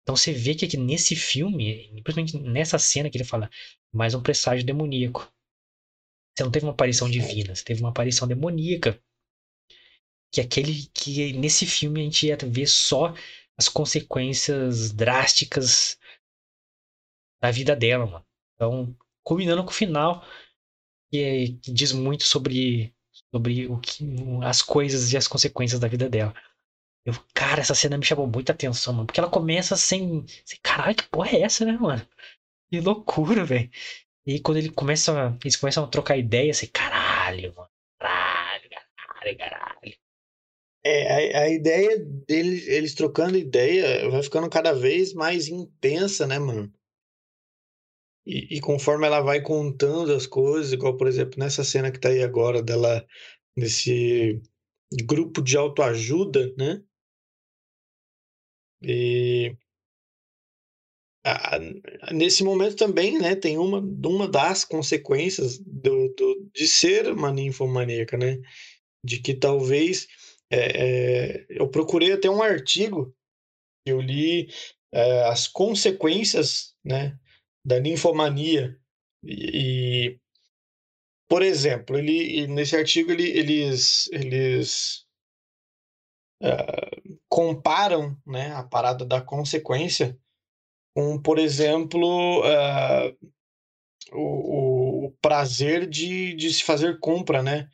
Então você vê que aqui nesse filme, principalmente nessa cena que ele fala, mais um presságio demoníaco. Você não teve uma aparição divina, você teve uma aparição demoníaca. Que é aquele que nesse filme a gente ia ver só as consequências drásticas da vida dela, mano. Então, culminando com o final, que, é, que diz muito sobre, sobre o que, as coisas e as consequências da vida dela. Eu, cara, essa cena me chamou muita atenção, mano. Porque ela começa sem. caralho, que porra é essa, né, mano? Que loucura, velho. E quando ele começa, eles começam a trocar ideia, assim, caralho, mano. Caralho, caralho, caralho. É, a, a ideia deles, eles trocando ideia, vai ficando cada vez mais intensa, né, mano? E, e, conforme ela vai contando as coisas, igual, por exemplo, nessa cena que tá aí agora, dela, nesse grupo de autoajuda, né? E nesse momento também, né, tem uma, uma das consequências do, do, de ser uma ninfomaníaca, né? De que talvez. É, é, eu procurei até um artigo, eu li é, as consequências, né? da ninfomania. E, e por exemplo, ele, nesse artigo ele, eles, eles uh, comparam né, a parada da consequência com, por exemplo, uh, o, o, prazer de, de se fazer compra, né?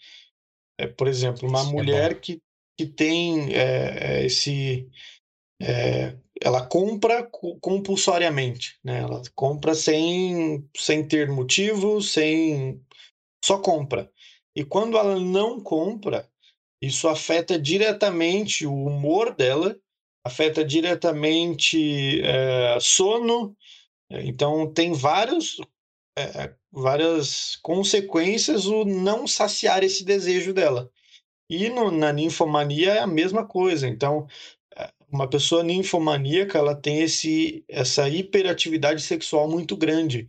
É, por exemplo, uma Isso é mulher é que, que tem é, esse é, ela compra compulsoriamente, né? Ela compra sem, sem ter motivo, sem só compra. E quando ela não compra, isso afeta diretamente o humor dela, afeta diretamente é, sono. Então tem vários, é, várias consequências o não saciar esse desejo dela. E no, na ninfomania é a mesma coisa. Então, uma pessoa ninfomaníaca, ela tem esse, essa hiperatividade sexual muito grande.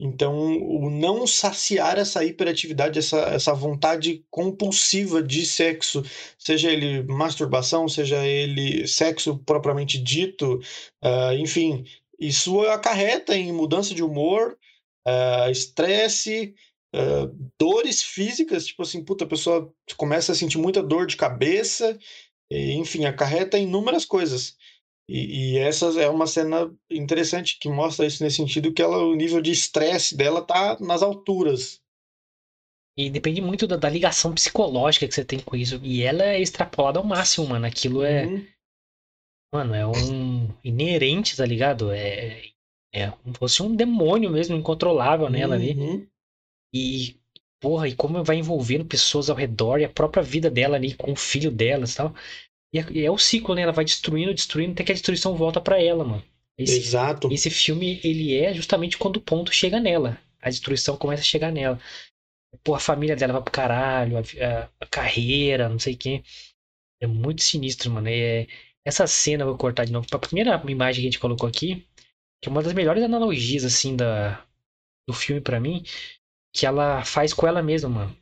Então, o não saciar essa hiperatividade, essa, essa vontade compulsiva de sexo, seja ele masturbação, seja ele sexo propriamente dito, uh, enfim, isso acarreta em mudança de humor, uh, estresse, uh, dores físicas, tipo assim, puta, a pessoa começa a sentir muita dor de cabeça, enfim, acarreta inúmeras coisas. E, e, essa é uma cena interessante que mostra isso nesse sentido que ela, o nível de estresse dela tá nas alturas. E depende muito da, da, ligação psicológica que você tem com isso. E ela é extrapolada ao máximo, mano. Aquilo é. Uhum. Mano, é um inerente, tá ligado? É, é como se fosse um demônio mesmo, incontrolável nela uhum. ali. E porra, e como vai envolvendo pessoas ao redor e a própria vida dela ali com o filho dela e tal. E é, e é o ciclo, né? Ela vai destruindo, destruindo, até que a destruição volta para ela, mano. Esse, Exato. Esse filme, ele é justamente quando o ponto chega nela. A destruição começa a chegar nela. Pô, a família dela vai pro caralho, a, a, a carreira, não sei quem. É muito sinistro, mano. É, essa cena eu vou cortar de novo. A primeira imagem que a gente colocou aqui, que é uma das melhores analogias, assim, da, do filme para mim, que ela faz com ela mesma, mano.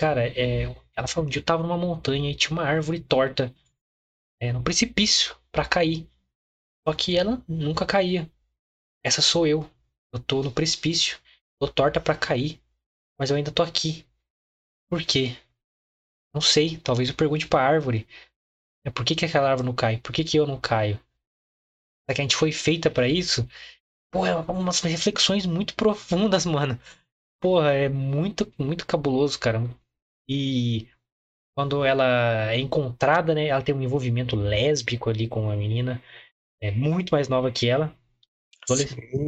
Cara, é, ela falou dia eu tava numa montanha e tinha uma árvore torta é, num precipício para cair. Só que ela nunca caía. Essa sou eu. Eu tô no precipício. Tô torta para cair. Mas eu ainda tô aqui. Por quê? Não sei. Talvez eu pergunte pra árvore. É por que, que aquela árvore não cai? Por que, que eu não caio? Será que a gente foi feita para isso? Pô, é umas reflexões muito profundas, mano. Porra, é muito, muito cabuloso, cara. E quando ela é encontrada, né? Ela tem um envolvimento lésbico ali com a menina. É muito mais nova que ela.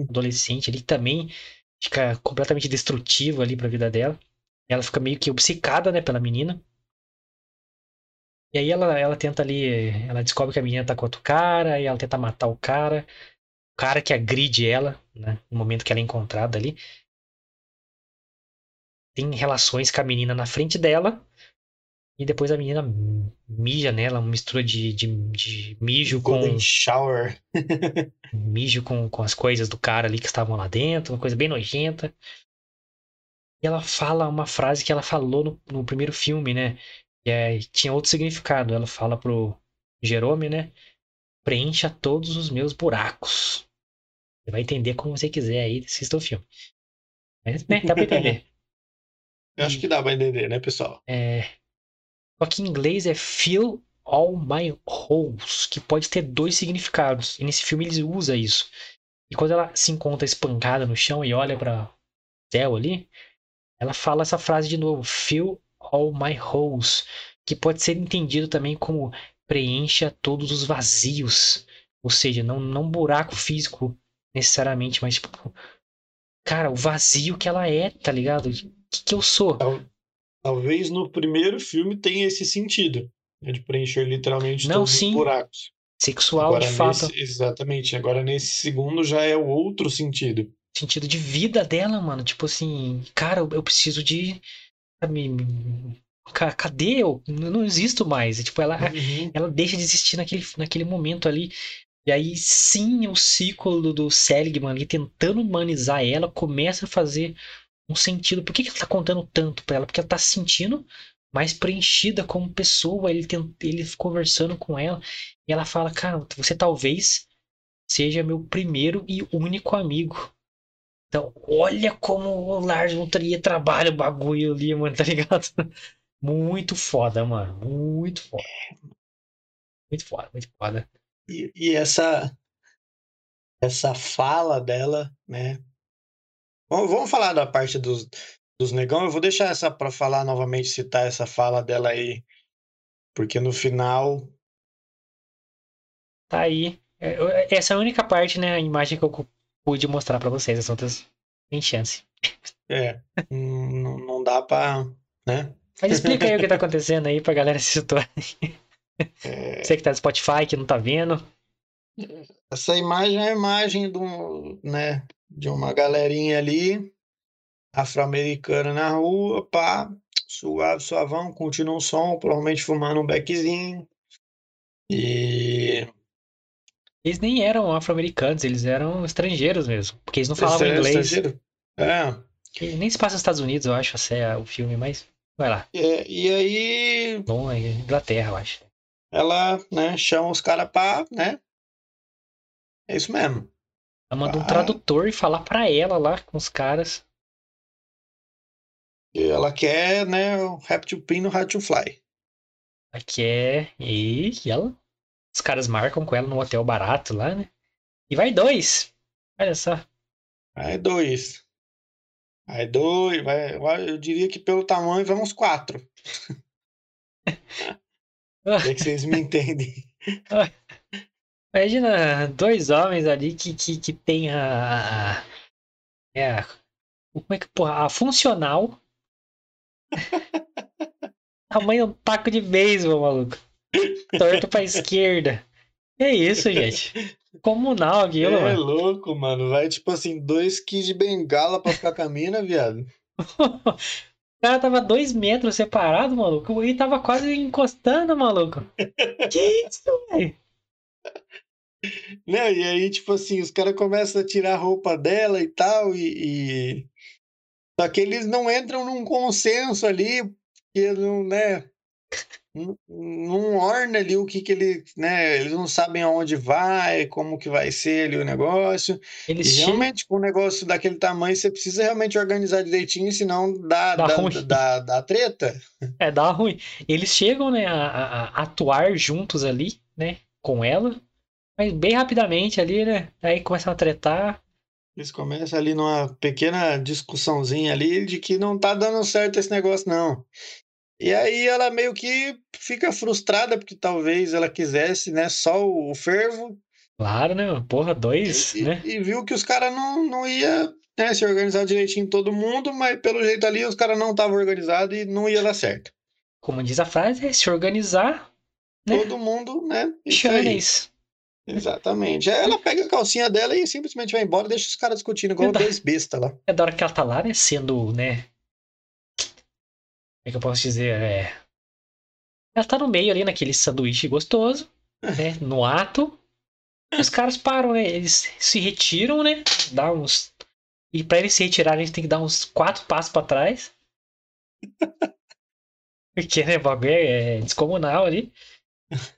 Adolescente ali também fica completamente destrutivo ali pra vida dela. Ela fica meio que obcecada, né, pela menina. E aí ela, ela tenta ali. Ela descobre que a menina tá com outro cara, e ela tenta matar o cara. O cara que agride ela, né? No momento que ela é encontrada ali tem relações com a menina na frente dela. E depois a menina mija nela, uma mistura de, de, de mijo Golden com. Shower. mijo com, com as coisas do cara ali que estavam lá dentro, uma coisa bem nojenta. E ela fala uma frase que ela falou no, no primeiro filme, né? Que é, tinha outro significado. Ela fala pro Jerome, né? Preencha todos os meus buracos. Você vai entender como você quiser aí, assista o filme. Mas, né, dá pra entender. Eu acho que dá pra entender, né, pessoal? É... Só que em inglês é fill all my holes, que pode ter dois significados. E nesse filme eles usa isso. E quando ela se encontra espancada no chão e olha para céu ali, ela fala essa frase de novo, fill all my holes, que pode ser entendido também como preencha todos os vazios. Ou seja, não, não buraco físico necessariamente, mas tipo, cara, o vazio que ela é, tá ligado? O que, que eu sou? Talvez no primeiro filme tenha esse sentido, né, de preencher literalmente Não, todos sim. os buracos. Sexual, Agora, de fato. nesse- exatamente. Agora nesse segundo já é o outro sentido. sentido de vida dela, mano. Tipo assim, cara, eu, preciso de. Cadê eu? Eu Não existo mais. E, tipo, ela, Uhum. ela deixa de existir naquele, naquele momento ali. E aí sim o ciclo do, Seligman ali tentando humanizar ela começa a fazer um sentido. Por que, que ele tá contando tanto pra ela? Porque ela tá se sentindo mais preenchida como pessoa. Ele, ele conversando com ela. E ela fala, cara, você talvez seja meu primeiro e único amigo. Então, olha como o Lars von Trier trabalha o bagulho ali, mano, tá ligado? Muito foda, mano. Muito foda. Muito foda, muito foda. E, e essa essa fala dela, né? Vamos, vamos falar da parte dos, dos negão. Eu vou deixar essa para falar novamente, citar essa fala dela aí, porque no final Tá aí. É, eu- Essa é a única parte, né? A imagem que eu pude mostrar pra vocês. As outras tem chance. é, não, não dá para, né? Mas explica aí o que tá acontecendo aí pra galera se situar. É, Você que tá no Spotify, que não tá vendo. essa imagem é a imagem do, né, de uma galerinha ali, afro-americana na rua, pá, suave, suavão, continua um som, provavelmente fumando um beckzinho. E Eles nem eram afro-americanos, eles eram estrangeiros mesmo. Porque eles não falavam é inglês. estrangeiro? É. Nem se passa nos Estados Unidos, eu acho, é o filme, mas. Vai lá. É, e aí Bom, é Inglaterra, eu acho. Ela, né, chama os caras pra, né? É isso mesmo. Ela manda um Ah. tradutor e falar pra ela lá com os caras. E ela quer, né, o Rap to Pin no Hard to Fly. Aqui é. E ela. Os caras marcam com ela num hotel barato lá, né? E vai dois. Olha só. Aí dois. Aí dois, vai, vai- eu diria que pelo tamanho vai uns quatro. É que vocês me entendem. Imagina dois homens ali que, que, que tem a. É. Como é que. Porra, a funcional. Tamanho um taco de beisebol, maluco. Torto pra esquerda. Que isso, gente? Comunal aquilo, É mano. louco, mano. Vai tipo assim, dois kits de bengala pra ficar com a mina, viado. Cara tava dois metros separado, maluco. E tava quase encostando, maluco. Que isso, velho? E aí, tipo assim, os caras começam a tirar a roupa dela e tal, e, e- Só que eles não entram num consenso ali, porque não, né? Não, orna ali o que que ele, né? Eles não sabem aonde vai, como que vai ser ali o negócio. E Eles chegam. realmente, com um negócio daquele tamanho, você precisa realmente organizar direitinho, senão dá, Dá dá, ruim. dá, dá treta. É, dá ruim. Eles chegam, né, a, a- a atuar juntos ali, né, com ela. Mas bem rapidamente ali, né? Aí começam a tretar. Eles começam ali numa pequena discussãozinha ali de que não tá dando certo esse negócio, não. E aí ela meio que fica frustrada, porque talvez ela quisesse, né, só o fervo, Claro, né? Porra, dois, e, né? e viu que os caras não, não ia né, se organizar direitinho todo mundo, mas pelo jeito ali os caras não estavam organizados e não ia dar certo. Como diz a frase, é se organizar. Né? Todo mundo, né? Chanes. Exatamente. Aí ela pega a calcinha dela e simplesmente vai embora, deixa os caras discutindo igual Verdade. dois bestas lá. É da hora que ela tá lá, né? Sendo, né? É que eu posso dizer? É. Ela tá no meio ali, naquele sanduíche gostoso, né? No ato. Os caras param, né? Eles se retiram, né? Dá uns. E pra eles se retirarem, a gente tem que dar uns quatro passos pra trás. Porque, né, o é descomunal ali.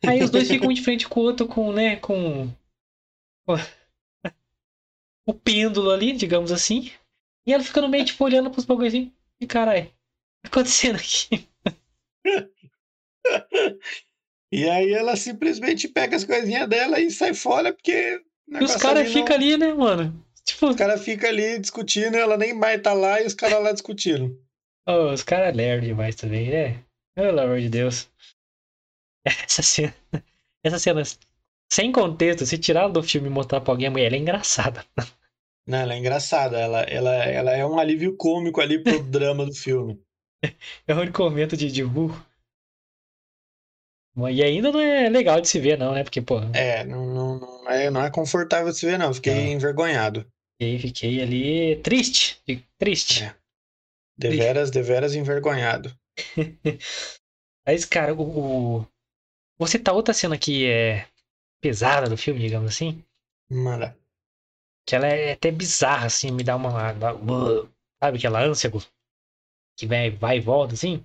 Aí os dois ficam um de frente com o outro, com, né, com. O pêndulo ali, digamos assim. E ela fica no meio, tipo, olhando pros bagulhos assim. E caralho, acontecendo aqui? E aí ela simplesmente pega as coisinhas dela e sai fora, porque. E os caras não- ficam ali, né, mano? Tipo, Os caras ficam ali discutindo, ela nem mais tá lá e os caras lá discutindo. oh, os caras é lerdo demais também, né? Pelo amor de Deus. Essa cena. Essa cena, sem contexto, se tirar do filme e mostrar pra alguém, a mulher ela é engraçada. Não, ela é engraçada, ela, ela, ela é um alívio cômico ali pro drama do filme. É o único momento de, de burro. E ainda não é legal de se ver, não, né? Porque, pô, É, não, não, não, é, não é confortável de se ver, não. Fiquei Não. envergonhado. fiquei, fiquei ali triste. Triste. É. Deveras, deveras envergonhado. Mas, cara, o, o- Vou citar outra cena que é pesada do filme, digamos assim. Manda. Que ela é até bizarra, assim, me dá uma. uma- sabe aquela ânsia que vai, vai e volta, assim?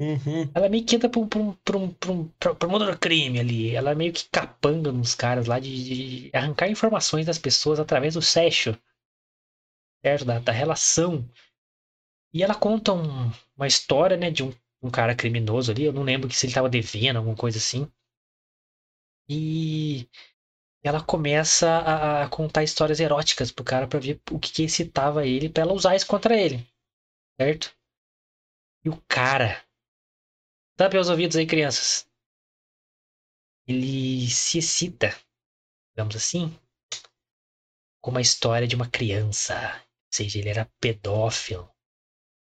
Uhum. Ela meio que entra pra um, pra um, pra um, pra um, pra- pro mundo do crime ali. Ela meio que capanga nos caras lá de, de arrancar informações das pessoas através do sexo. Certo? Da, da relação. E ela conta um- uma história, né, de um, um cara criminoso ali. Eu não lembro que se ele tava devendo, alguma coisa assim. E ela começa a, a contar histórias eróticas pro cara pra ver o que, que excitava ele, pra ela usar isso contra ele. Certo? E o cara. Tape os ouvidos aí, crianças. Ele se excita, digamos assim, com uma história de uma criança. Ou seja, ele era pedófilo.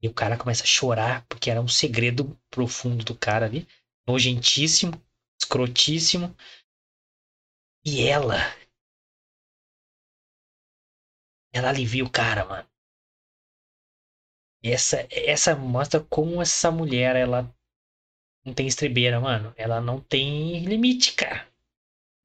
E o cara começa a chorar porque era um segredo profundo do cara ali. Nojentíssimo, escrotíssimo. E ela. Ela alivia o cara, mano. E essa, essa mostra como essa mulher, ela não tem estrebeira, mano. Ela não tem limite, cara.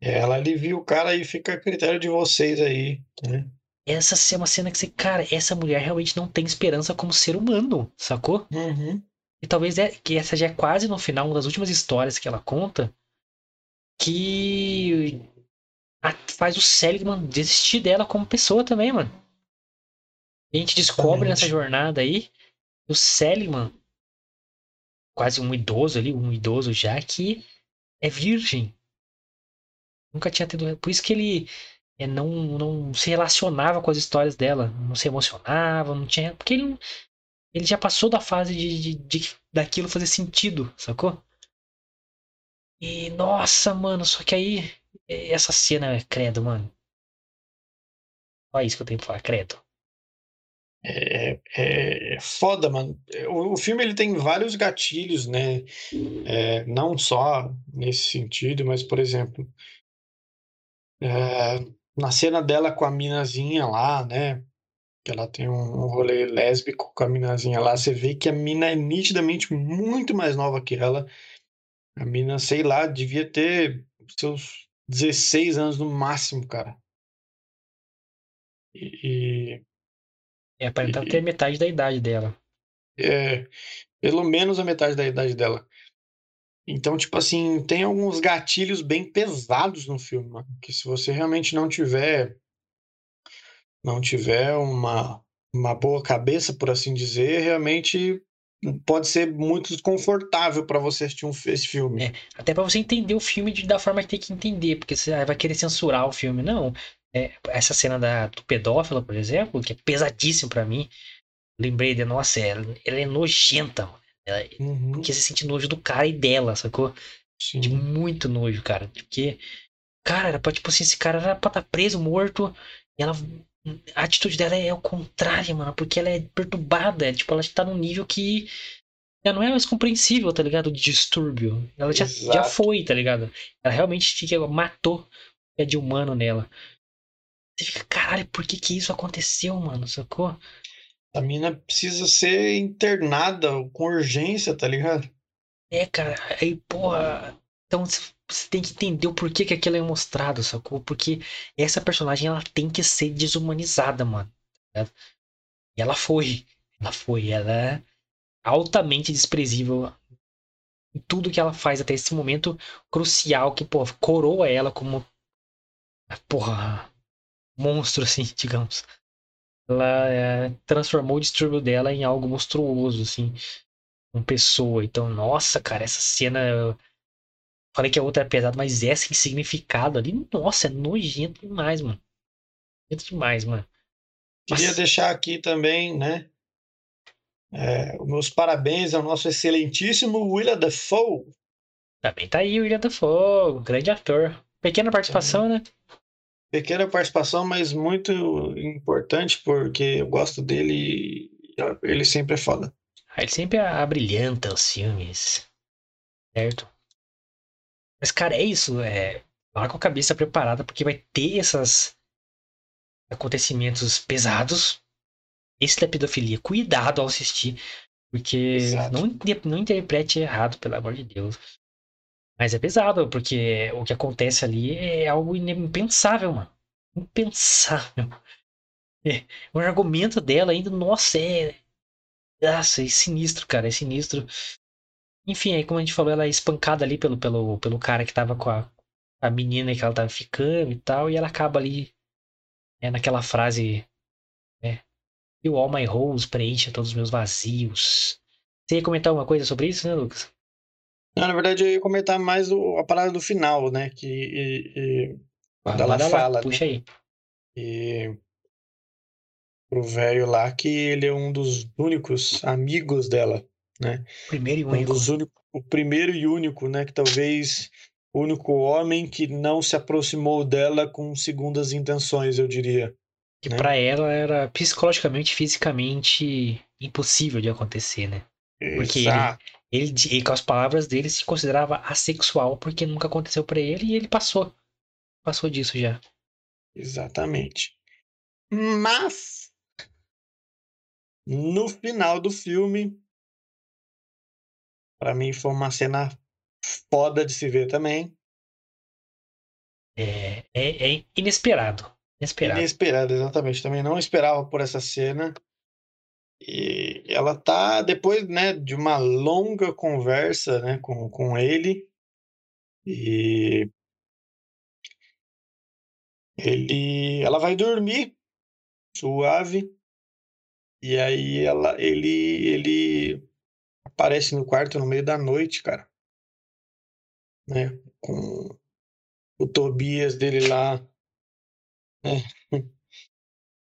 Ela alivia o cara e fica a critério de vocês aí. Né? Essa é uma cena que você, cara, essa mulher realmente não tem esperança como ser humano, sacou? Uhum. E talvez é, que essa já é quase no final, uma das últimas histórias que ela conta, que a- faz o Seligman desistir dela como pessoa também, mano. A gente descobre Exatamente. nessa jornada aí o Seligman, quase um idoso ali, um idoso já, que é virgem. Nunca tinha tido. Por isso que ele é, não, não se relacionava com as histórias dela, não se emocionava, não tinha. Porque ele, ele já passou da fase de, de, de- daquilo fazer sentido, sacou? E nossa, mano, só que aí é, essa cena, credo, mano. Só isso que eu tenho pra falar, credo. É, é, é foda, mano. O, o filme ele tem vários gatilhos, né? É, não só nesse sentido, mas, por exemplo, é, na cena dela com a minazinha lá, né? Que ela tem um, um rolê lésbico com a minazinha lá, você vê que a mina é nitidamente muito mais nova que ela. A mina, sei lá, devia ter seus 16 anos no máximo, cara. E, É aparentar ter metade da idade dela. É, pelo menos a metade da idade dela. Então, tipo assim, tem alguns gatilhos bem pesados no filme, mano, que se você realmente não tiver não tiver uma uma boa cabeça, por assim dizer, realmente pode ser muito desconfortável pra você assistir um, esse filme. É. Até pra você entender o filme de- da forma que tem que entender, porque você ah, vai querer censurar o filme. Não. É, essa cena da, do pedófilo, por exemplo, que é pesadíssimo pra mim. Lembrei de, nossa, ela, ela é nojenta, mano. Ela, Uhum, porque você sente nojo do cara e dela, sacou? De sim. muito nojo, cara. Porque, cara, era pra, tipo assim, esse cara era pra estar preso, morto. E ela. A atitude dela é o contrário, mano. Porque ela é perturbada. É, tipo, ela tá num nível que. Já não é mais compreensível, tá ligado? De distúrbio. Ela já, já foi, tá ligado? Ela realmente matou o que é de humano nela. Você fica, caralho, por que que isso aconteceu, mano? Sacou? A mina precisa ser internada com urgência, tá ligado? É, cara, aí, porra. Então você tem que entender o porquê que aquilo é mostrado, sacou? Porque essa personagem ela tem que ser desumanizada, mano. Tá e ela foi. Ela foi. Ela é altamente desprezível em tudo que ela faz até esse momento crucial que, pô, coroa ela como. Porra. Monstro, assim, digamos. Ela é, transformou o distúrbio dela em algo monstruoso, assim. Com pessoa. Então, nossa, cara, essa cena. Falei que a outra é pesada, mas essa em significado ali, nossa, é nojento demais, mano. Nojento demais, mano. Queria Mas... deixar aqui também, né? É, os meus parabéns ao nosso excelentíssimo William Dafoe. Também tá aí o William Dafoe, grande ator. Pequena participação, né? Pequena participação, mas muito importante, porque eu gosto dele e ele sempre é foda. Ele sempre abrilhanta os filmes. Certo? Mas, cara, é isso. É, lá com a cabeça preparada, porque vai ter esses acontecimentos pesados esse da pedofilia. Cuidado ao assistir, porque não, não interprete errado, pelo amor de Deus. Mas é pesado, porque o que acontece ali é algo impensável, mano. Impensável. É, o argumento dela ainda, nossa, é. Nossa, é sinistro, cara, é sinistro. Enfim, aí como a gente falou, ela é espancada ali pelo, pelo, pelo cara que tava com a, a menina que ela tava ficando e tal, e ela acaba ali é, naquela frase Fill all my holes, preencha todos os meus vazios. Você ia comentar alguma coisa sobre isso, né, Lucas? Não, na verdade, eu ia comentar mais o, a parada do final, né? Que e, e, ela fala. Lá, puxa né? aí. E pro velho lá que ele é um dos únicos amigos dela, né? Primeiro e único. Um dos único, o primeiro e único, né? Que talvez o único homem que não se aproximou dela com segundas intenções, eu diria. Que né? para ela era psicologicamente, fisicamente impossível de acontecer, né? Porque ele, ele, ele, com as palavras dele, se considerava assexual porque nunca aconteceu para ele e ele passou. Passou disso já. Exatamente. Mas no final do filme, para mim foi uma cena foda de se ver também. É, é, é inesperado. Inesperado. Inesperado, exatamente. Também não esperava por essa cena. E ela tá, depois né, de uma longa conversa né, com, com ele, e ele, ela vai dormir suave, e aí ela, ele, ele aparece no quarto no meio da noite, cara, né, com o Tobias dele lá é.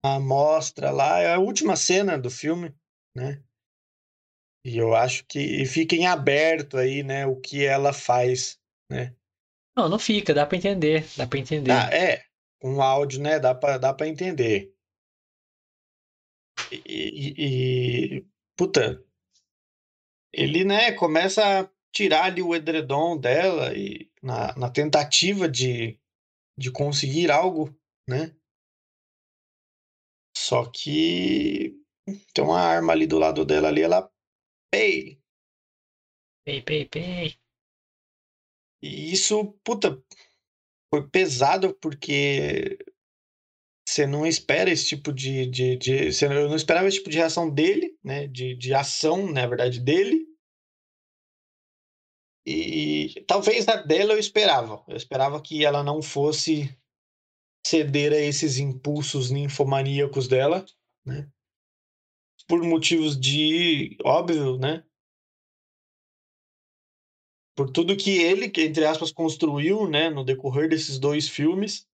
A mostra lá é a última cena do filme, né? E eu acho que fica em aberto aí, né, o que ela faz, né? Não, não fica, dá para entender, dá para entender. Ah, é, com áudio, né, dá para dá para entender. E, e, e, puta, ele, né, começa a tirar ali o edredom dela e na, na tentativa de, de conseguir algo né? Só que tem uma arma ali do lado dela ali, ela pei. Pei, pei, pei. E isso, puta, foi pesado porque você não espera esse tipo de, de, de você não, eu não esperava esse tipo de reação dele, né? De, de ação, na verdade, dele. E talvez a dela eu esperava. Eu esperava que ela não fosse ceder a esses impulsos ninfomaníacos dela, né? Por motivos de óbvio, né? Por tudo que ele, entre aspas, construiu, né, no decorrer desses dois filmes.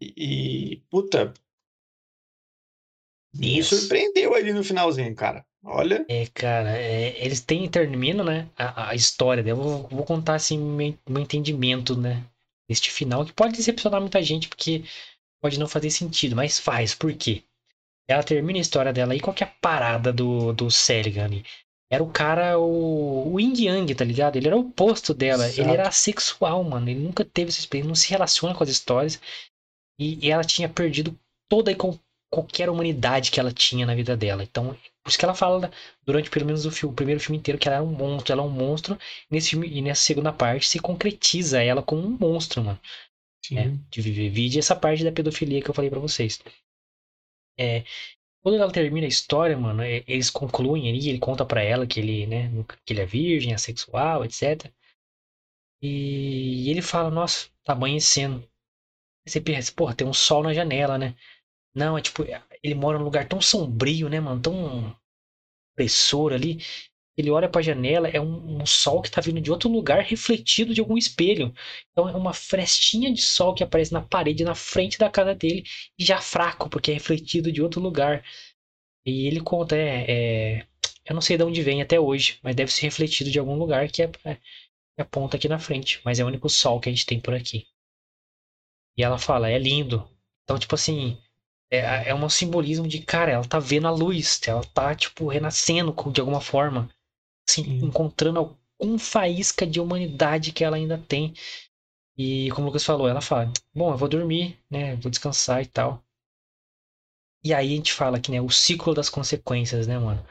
E, e puta, me surpreendeu ali no finalzinho, cara. Olha. É, cara, é, eles têm, terminam, né, a, a história. Eu vou, vou contar, assim, meu, meu entendimento, né, este final, que pode decepcionar muita gente, porque pode não fazer sentido, mas faz, por quê? Ela termina a história dela aí, qual que é a parada do, do Seligman ali? Era o cara, o, o Yin Yang, tá ligado? Ele era o oposto dela, Exato. ele era assexual, mano, ele nunca teve essa experiência, não se relaciona com as histórias, e, e ela tinha perdido toda e com, qualquer humanidade que ela tinha na vida dela, então Por isso que ela fala durante pelo menos o, filme, o primeiro filme inteiro que ela é um monstro, ela é um monstro. E nesse filme, e nessa segunda parte se concretiza ela como um monstro, mano. Sim. É, de viver. Vide essa parte da pedofilia que eu falei para vocês. É, quando ela termina a história, mano, é, eles concluem ali, ele conta para ela que ele, né, que ele é virgem, assexual, etc. E ele fala, nossa, tá amanhecendo. Aí você pensa, porra, tem um sol na janela, né? Não, é tipo, ele mora num lugar tão sombrio, né, mano? Tão opressor ali. Ele olha pra janela, é um, um, sol que tá vindo de outro lugar, refletido de algum espelho. Então é uma frestinha de sol que aparece na parede, na frente da casa dele, e já fraco, porque é refletido de outro lugar. E ele conta, é, é eu não sei de onde vem até hoje, mas deve ser refletido de algum lugar que é, é aponta aqui na frente, mas é o único sol que a gente tem por aqui. E ela fala, é lindo. Então, tipo assim, é, é um simbolismo de, cara, ela tá vendo a luz, ela tá, tipo, renascendo de alguma forma, assim, encontrando algum faísca de humanidade que ela ainda tem. E como o Lucas falou, ela fala, bom, eu vou dormir, né, vou descansar e tal. E aí a gente fala que, né, o ciclo das consequências, né, mano?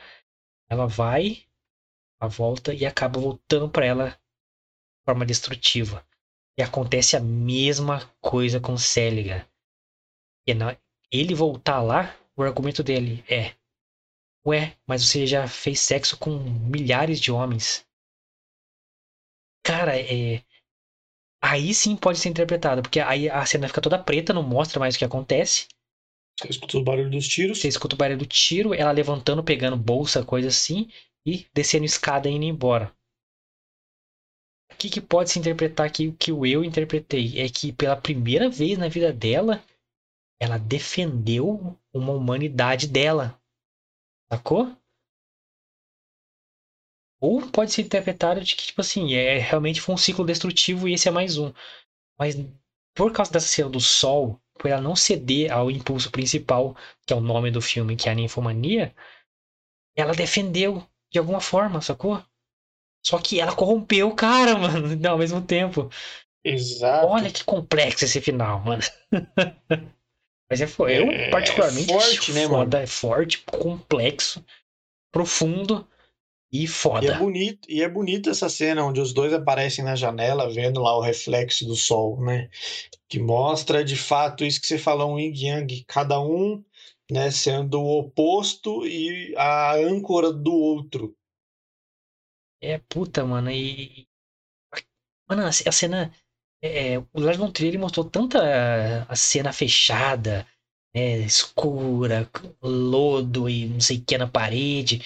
Ela vai, a volta e acaba voltando para ela forma destrutiva. E acontece a mesma coisa com Céliga. E na, ele voltar lá, o argumento dele é: Ué, mas você já fez sexo com milhares de homens. Cara, é. Aí sim pode ser interpretado, porque aí a cena fica toda preta, não mostra mais o que acontece. Você escuta o barulho dos tiros. Você escuta o barulho do tiro, ela levantando, pegando bolsa, coisa assim, e descendo escada e indo embora. O que, que pode se interpretar aqui, o que eu interpretei? É que pela primeira vez na vida dela, ela defendeu uma humanidade dela. Sacou? Ou pode ser interpretado de que, tipo assim, é, realmente foi um ciclo destrutivo e esse é mais um. Mas por causa dessa cena do sol, por ela não ceder ao impulso principal, que é o nome do filme, que é a ninfomania, ela defendeu de alguma forma, sacou? Só que ela corrompeu o cara, mano, ao mesmo tempo. Exato. Olha que complexo esse final, mano. Mas é, eu é, particularmente é forte, né, foda, mano? é forte, complexo, profundo e foda. E é bonito, e é bonito essa cena onde os dois aparecem na janela vendo lá o reflexo do sol, né? Que mostra de fato isso que você falou, um yin yang, cada um, né, sendo o oposto e a âncora do outro. É puta, mano, e mano, a cena é, o Lars von Trier mostrou tanta a cena fechada, né, escura, lodo e não sei o que na parede.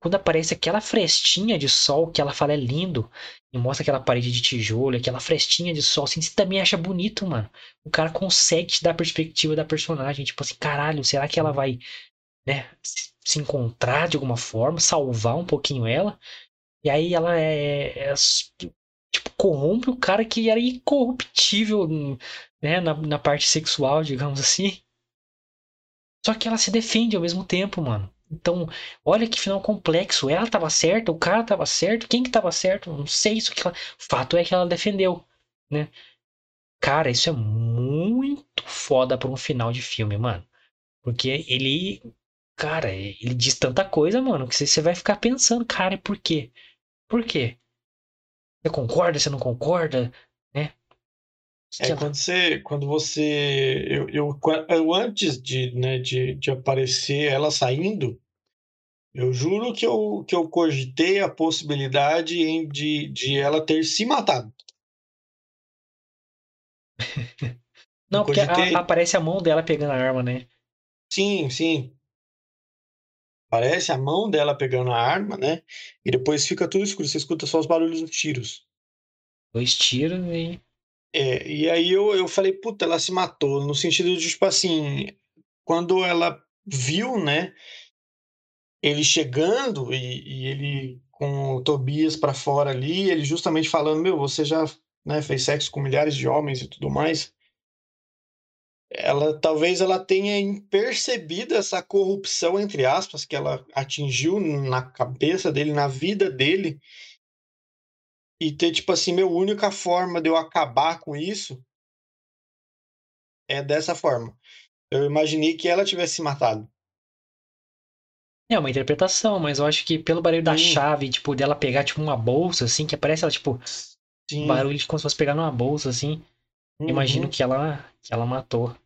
Quando aparece aquela frestinha de sol que ela fala é lindo e mostra aquela parede de tijolo, aquela frestinha de sol, assim, você também acha bonito, mano. O cara consegue te dar a perspectiva da personagem, tipo assim, caralho, será que ela vai, né, se encontrar de alguma forma, salvar um pouquinho ela? E aí ela é, é tipo, corrompe o cara que era incorruptível né, na, na parte sexual, digamos assim. Só que ela se defende ao mesmo tempo, mano. Então, olha que final complexo. Ela tava certa, o cara tava certo, quem que tava certo? Não sei isso que ela... O fato é que ela defendeu, né? Cara, isso é muito foda pra um final de filme, mano. Porque ele, cara, ele diz tanta coisa, mano, que você vai ficar pensando, cara, por quê? Por quê? Você concorda, você não concorda, né? É, quando você, quando você, eu, eu, eu antes de, né, de, de aparecer ela saindo, eu juro que eu, que eu cogitei a possibilidade em, de, de ela ter se matado. Não, porque cogitei... a, aparece a mão dela pegando a arma, né? Sim, sim. Aparece a mão dela pegando a arma, né? E depois fica tudo escuro, você escuta só os barulhos dos tiros. Dois tiros e. É, e aí eu, eu falei, puta, ela se matou. No sentido de, tipo assim, quando ela viu, né? Ele chegando e, e ele com o Tobias para fora ali, ele justamente falando, meu, você já né, fez sexo com milhares de homens e tudo mais ela talvez ela tenha percebido essa corrupção entre aspas que ela atingiu na cabeça dele, na vida dele e ter tipo assim, meu única forma de eu acabar com isso é dessa forma. Eu imaginei que ela tivesse se matado. É uma interpretação, mas eu acho que pelo barulho da Hum. chave, tipo, dela pegar, tipo, uma bolsa, assim, que aparece ela, tipo, Sim. barulho de como se fosse pegar numa bolsa, assim. Uhum. Imagino que ela, que ela matou.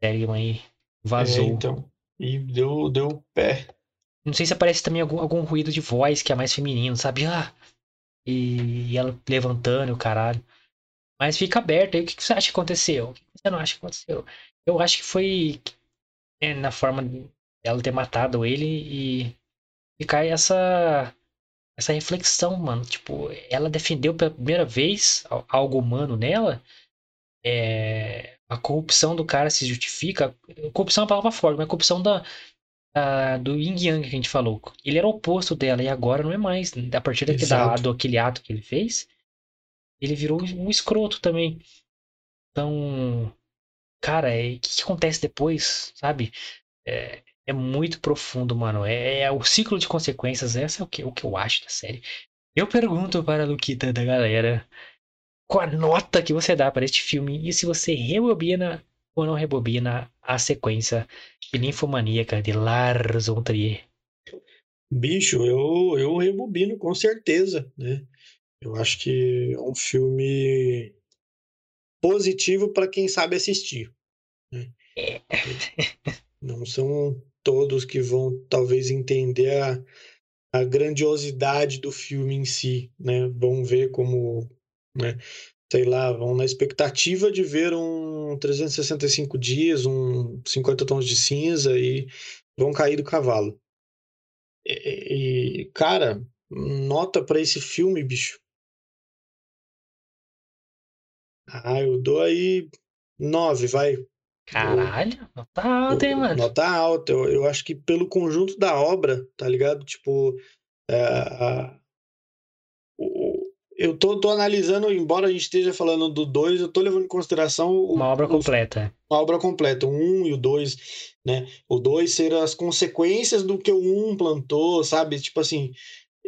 Bergman aí. É, Vazou. então. E deu, deu pé. Não sei se aparece também algum, algum ruído de voz que é mais feminino, sabe? Ah! E, e ela levantando o caralho. Mas fica aberto aí. O que, que você acha que aconteceu? O que você não acha que aconteceu? Eu acho que foi é, na forma dela ter matado ele e ficar essa essa reflexão, mano. Tipo, ela defendeu pela primeira vez al- algo humano nela. É, a corrupção do cara se justifica. Corrupção é uma palavra forte, mas a corrupção da, do Yin Yang que a gente falou. Ele era o oposto dela e agora não é mais. A partir daqui da, do aquele ato que ele fez, ele virou um escroto também. Então, cara, é- o que, que acontece depois, sabe? É, é muito profundo, mano. É, é o ciclo de consequências. Essa é o que, o que eu acho da série. Eu pergunto para a Luquita da galera qual a nota que você dá para este filme e se você rebobina ou não rebobina a sequência de Ninfomaníaca de Lars von Trier. Bicho, eu, eu rebobino com certeza, né? Eu acho que é um filme positivo para quem sabe assistir. né? Não são todos que vão talvez entender a, a grandiosidade do filme em si, né? Vão ver como, né? Sei lá, vão na expectativa de ver um 365 dias, um 50 tons de cinza e vão cair do cavalo. E, e, cara, nota para esse filme, bicho. Ah, eu dou aí nove, vai. Caralho, tá alto, hein, mano? Nota alta. Eu, eu acho que pelo conjunto da obra, tá ligado? Tipo, é, a- eu tô, tô analisando, embora a gente esteja falando do 2, eu tô levando em consideração o- Uma obra completa. uma obra completa, o 1 e o 2, né? O 2 ser as consequências do que o 1 plantou, sabe? Tipo assim,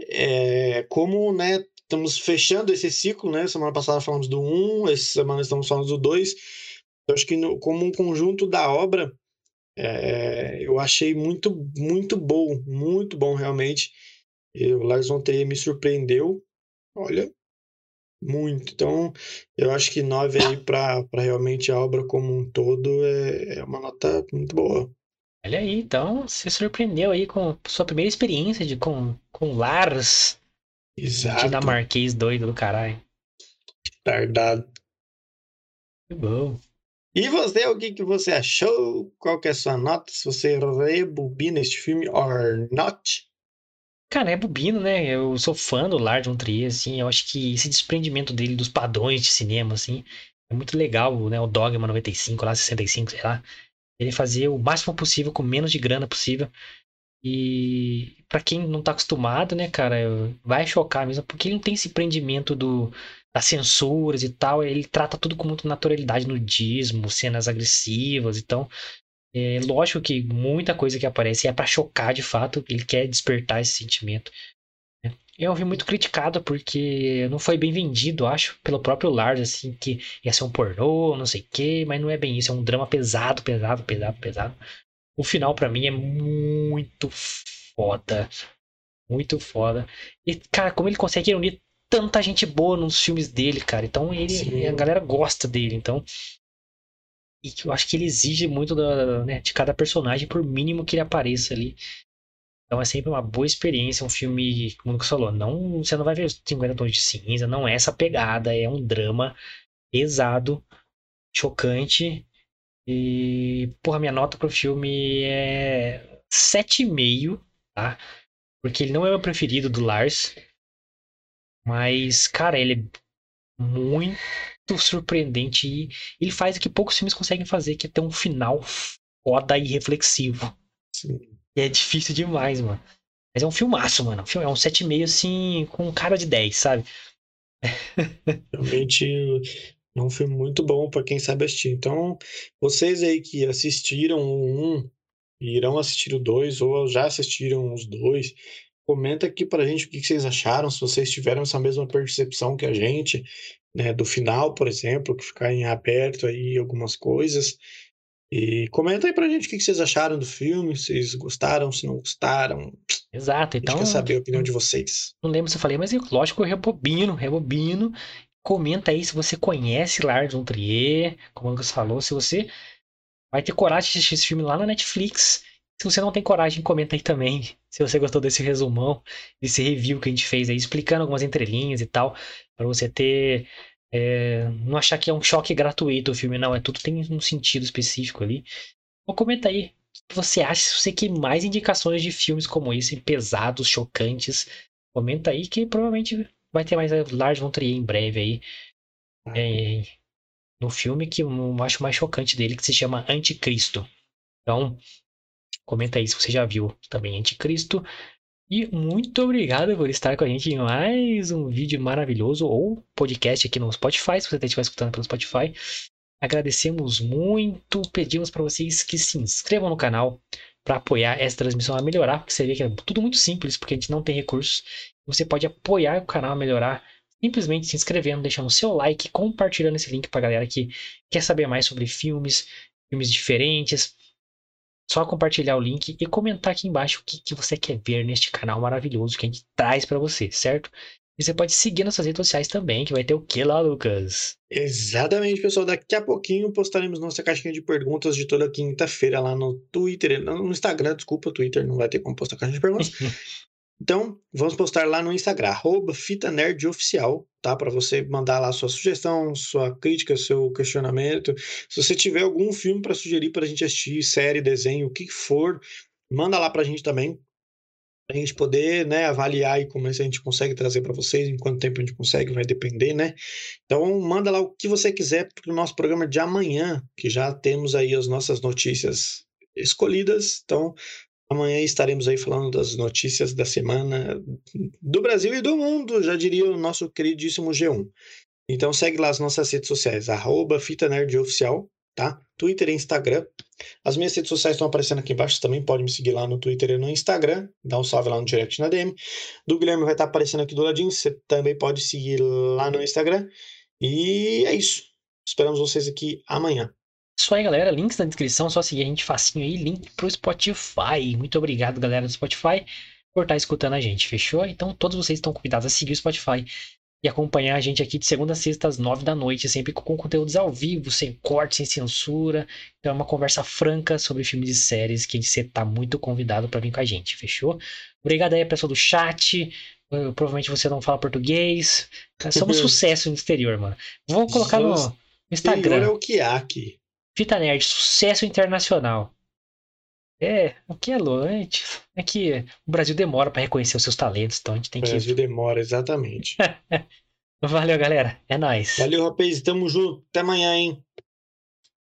é, como, né, estamos fechando esse ciclo, né? Semana passada falamos do 1, essa semana estamos falando do 2. Eu acho que no- como um conjunto da obra, é, eu achei muito, muito bom, muito bom realmente. O Lars von Trier me surpreendeu, olha, muito. Então, eu acho que 9 aí para realmente a obra como um todo é, é uma nota muito boa. Olha aí, então se surpreendeu aí com sua primeira experiência de, com, com Lars, Exato. dinamarquês doido do caralho. Tardado. Que bom. E você, o que, que você achou? Qual que é a sua nota? Se você rebobina este filme or not? Cara, é bobino, né? Eu sou fã do Lars von Trier, assim, eu acho que esse desprendimento dele dos padrões de cinema, assim, é muito legal, né? O Dogma 95, lá 65, sei lá. Ele fazia o máximo possível com menos de grana possível. E pra quem não tá acostumado, né, cara, vai chocar mesmo, porque ele não tem esse prendimento do, das censuras e tal, ele trata tudo com muita naturalidade, nudismo, cenas agressivas, então é lógico que muita coisa que aparece é pra chocar de fato, ele quer despertar esse sentimento. né? Eu ouvi muito criticado porque não foi bem vendido, acho, pelo próprio Lars, assim, que ia ser um pornô, não sei o quê, mas não é bem isso, é um drama pesado, pesado, pesado, pesado. O final pra mim é muito foda. Muito foda. E, cara, como ele consegue reunir tanta gente boa nos filmes dele, cara. Então ele, Sim. a galera gosta dele. Então. E eu acho que ele exige muito da, né, de cada personagem, por mínimo que ele apareça ali. Então é sempre uma boa experiência, um filme, como o Lucas falou, não, você não vai ver 50 tons de cinza, não é essa pegada, é um drama pesado, chocante. E, porra, minha nota pro filme é 7,5, tá? Porque ele não é o meu preferido do Lars. Mas, cara, ele é muito surpreendente e ele faz o que poucos filmes conseguem fazer, que é ter um final foda e reflexivo. Sim. E é difícil demais, mano. Mas é um filmaço, mano. É um 7,5 assim, com cara de 10, sabe? Realmente é um filme muito bom para quem sabe assistir. Então, vocês aí que assistiram o 1 e irão assistir o 2 ou já assistiram os dois, comenta aqui pra gente o que vocês acharam, se vocês tiveram essa mesma percepção que a gente, né, do final, por exemplo, que ficar em aberto aí algumas coisas. E comenta aí pra gente o que vocês acharam do filme, se vocês gostaram, se não gostaram. Exato, então. A gente quer saber a opinião de vocês. Não lembro se eu falei, mas lógico, eu rebobino, rebobino. Comenta aí se você conhece Lars von Trier, como o Lucas falou, se você vai ter coragem de assistir esse filme lá na Netflix. Se você não tem coragem, comenta aí também. Se você gostou desse resumão, desse review que a gente fez aí, explicando algumas entrelinhas e tal, para você ter. É, não achar que é um choque gratuito o filme, não. É tudo tem um sentido específico ali. Então comenta aí o que você acha, se você quer mais indicações de filmes como esse, pesados, chocantes. Comenta aí que provavelmente vai ter mais Lars von Trier em breve aí. É, no filme que eu acho mais chocante dele, que se chama Anticristo. Então, comenta aí se você já viu também Anticristo. E muito obrigado por estar com a gente em mais um vídeo maravilhoso ou podcast aqui no Spotify, se você estiver escutando pelo Spotify. Agradecemos muito, pedimos para vocês que se inscrevam no canal para apoiar essa transmissão a melhorar, porque você vê que é tudo muito simples, porque a gente não tem recursos. Você pode apoiar o canal a melhorar simplesmente se inscrevendo, deixando o seu like, compartilhando esse link pra galera que quer saber mais sobre filmes, filmes diferentes. Só compartilhar o link e comentar aqui embaixo o que, que você quer ver neste canal maravilhoso que a gente traz para você, certo? E você pode seguir nossas redes sociais também, que vai ter o que lá, Lucas? Exatamente, pessoal. Daqui a pouquinho postaremos nossa caixinha de perguntas de toda quinta-feira lá no Twitter, no Instagram, desculpa, Twitter não vai ter como postar caixinha de perguntas. Então, vamos postar lá no Instagram, arroba Fita Nerd Oficial, tá? Para você mandar lá sua sugestão, sua crítica, seu questionamento. Se você tiver algum filme para sugerir para a gente assistir, série, desenho, o que for, manda lá para a gente também, para a gente poder né, avaliar e como é a gente consegue trazer para vocês, em quanto tempo a gente consegue, vai depender, né? Então, manda lá o que você quiser para o nosso programa de amanhã, que já temos aí as nossas notícias escolhidas. Então, Amanhã estaremos aí falando das notícias da semana do Brasil e do mundo, já diria o nosso queridíssimo G1. Então segue lá as nossas redes sociais, arroba Fita Nerd Oficial, tá? Twitter e Instagram. As minhas redes sociais estão aparecendo aqui embaixo, você também pode me seguir lá no Twitter e no Instagram, dá um salve lá no direct na DM. Do Guilherme vai estar aparecendo aqui do ladinho, você também pode seguir lá no Instagram. E é isso. Esperamos vocês aqui amanhã. Isso aí, galera. Links na descrição, só seguir a gente facinho aí. Link pro Spotify. Muito obrigado, galera do Spotify, por estar escutando a gente, fechou? Então, todos vocês estão convidados a seguir o Spotify e acompanhar a gente aqui de segunda a sexta às nove da noite, sempre com conteúdos ao vivo, sem corte, sem censura. Então é uma conversa franca sobre filmes e séries que você tá muito convidado para vir com a gente, fechou? Obrigado aí, pessoal do chat. Uh, provavelmente você não fala português. Somos sucesso no exterior, mano. Vou colocar no Instagram. é o que há aqui. Fita Nerd, sucesso internacional. É, o que é louco, é, é que o Brasil demora para reconhecer os seus talentos, então a gente tem que. O Brasil demora, exatamente. Valeu, galera. É nóis. Valeu, rapaz. Tamo junto. Até amanhã, hein?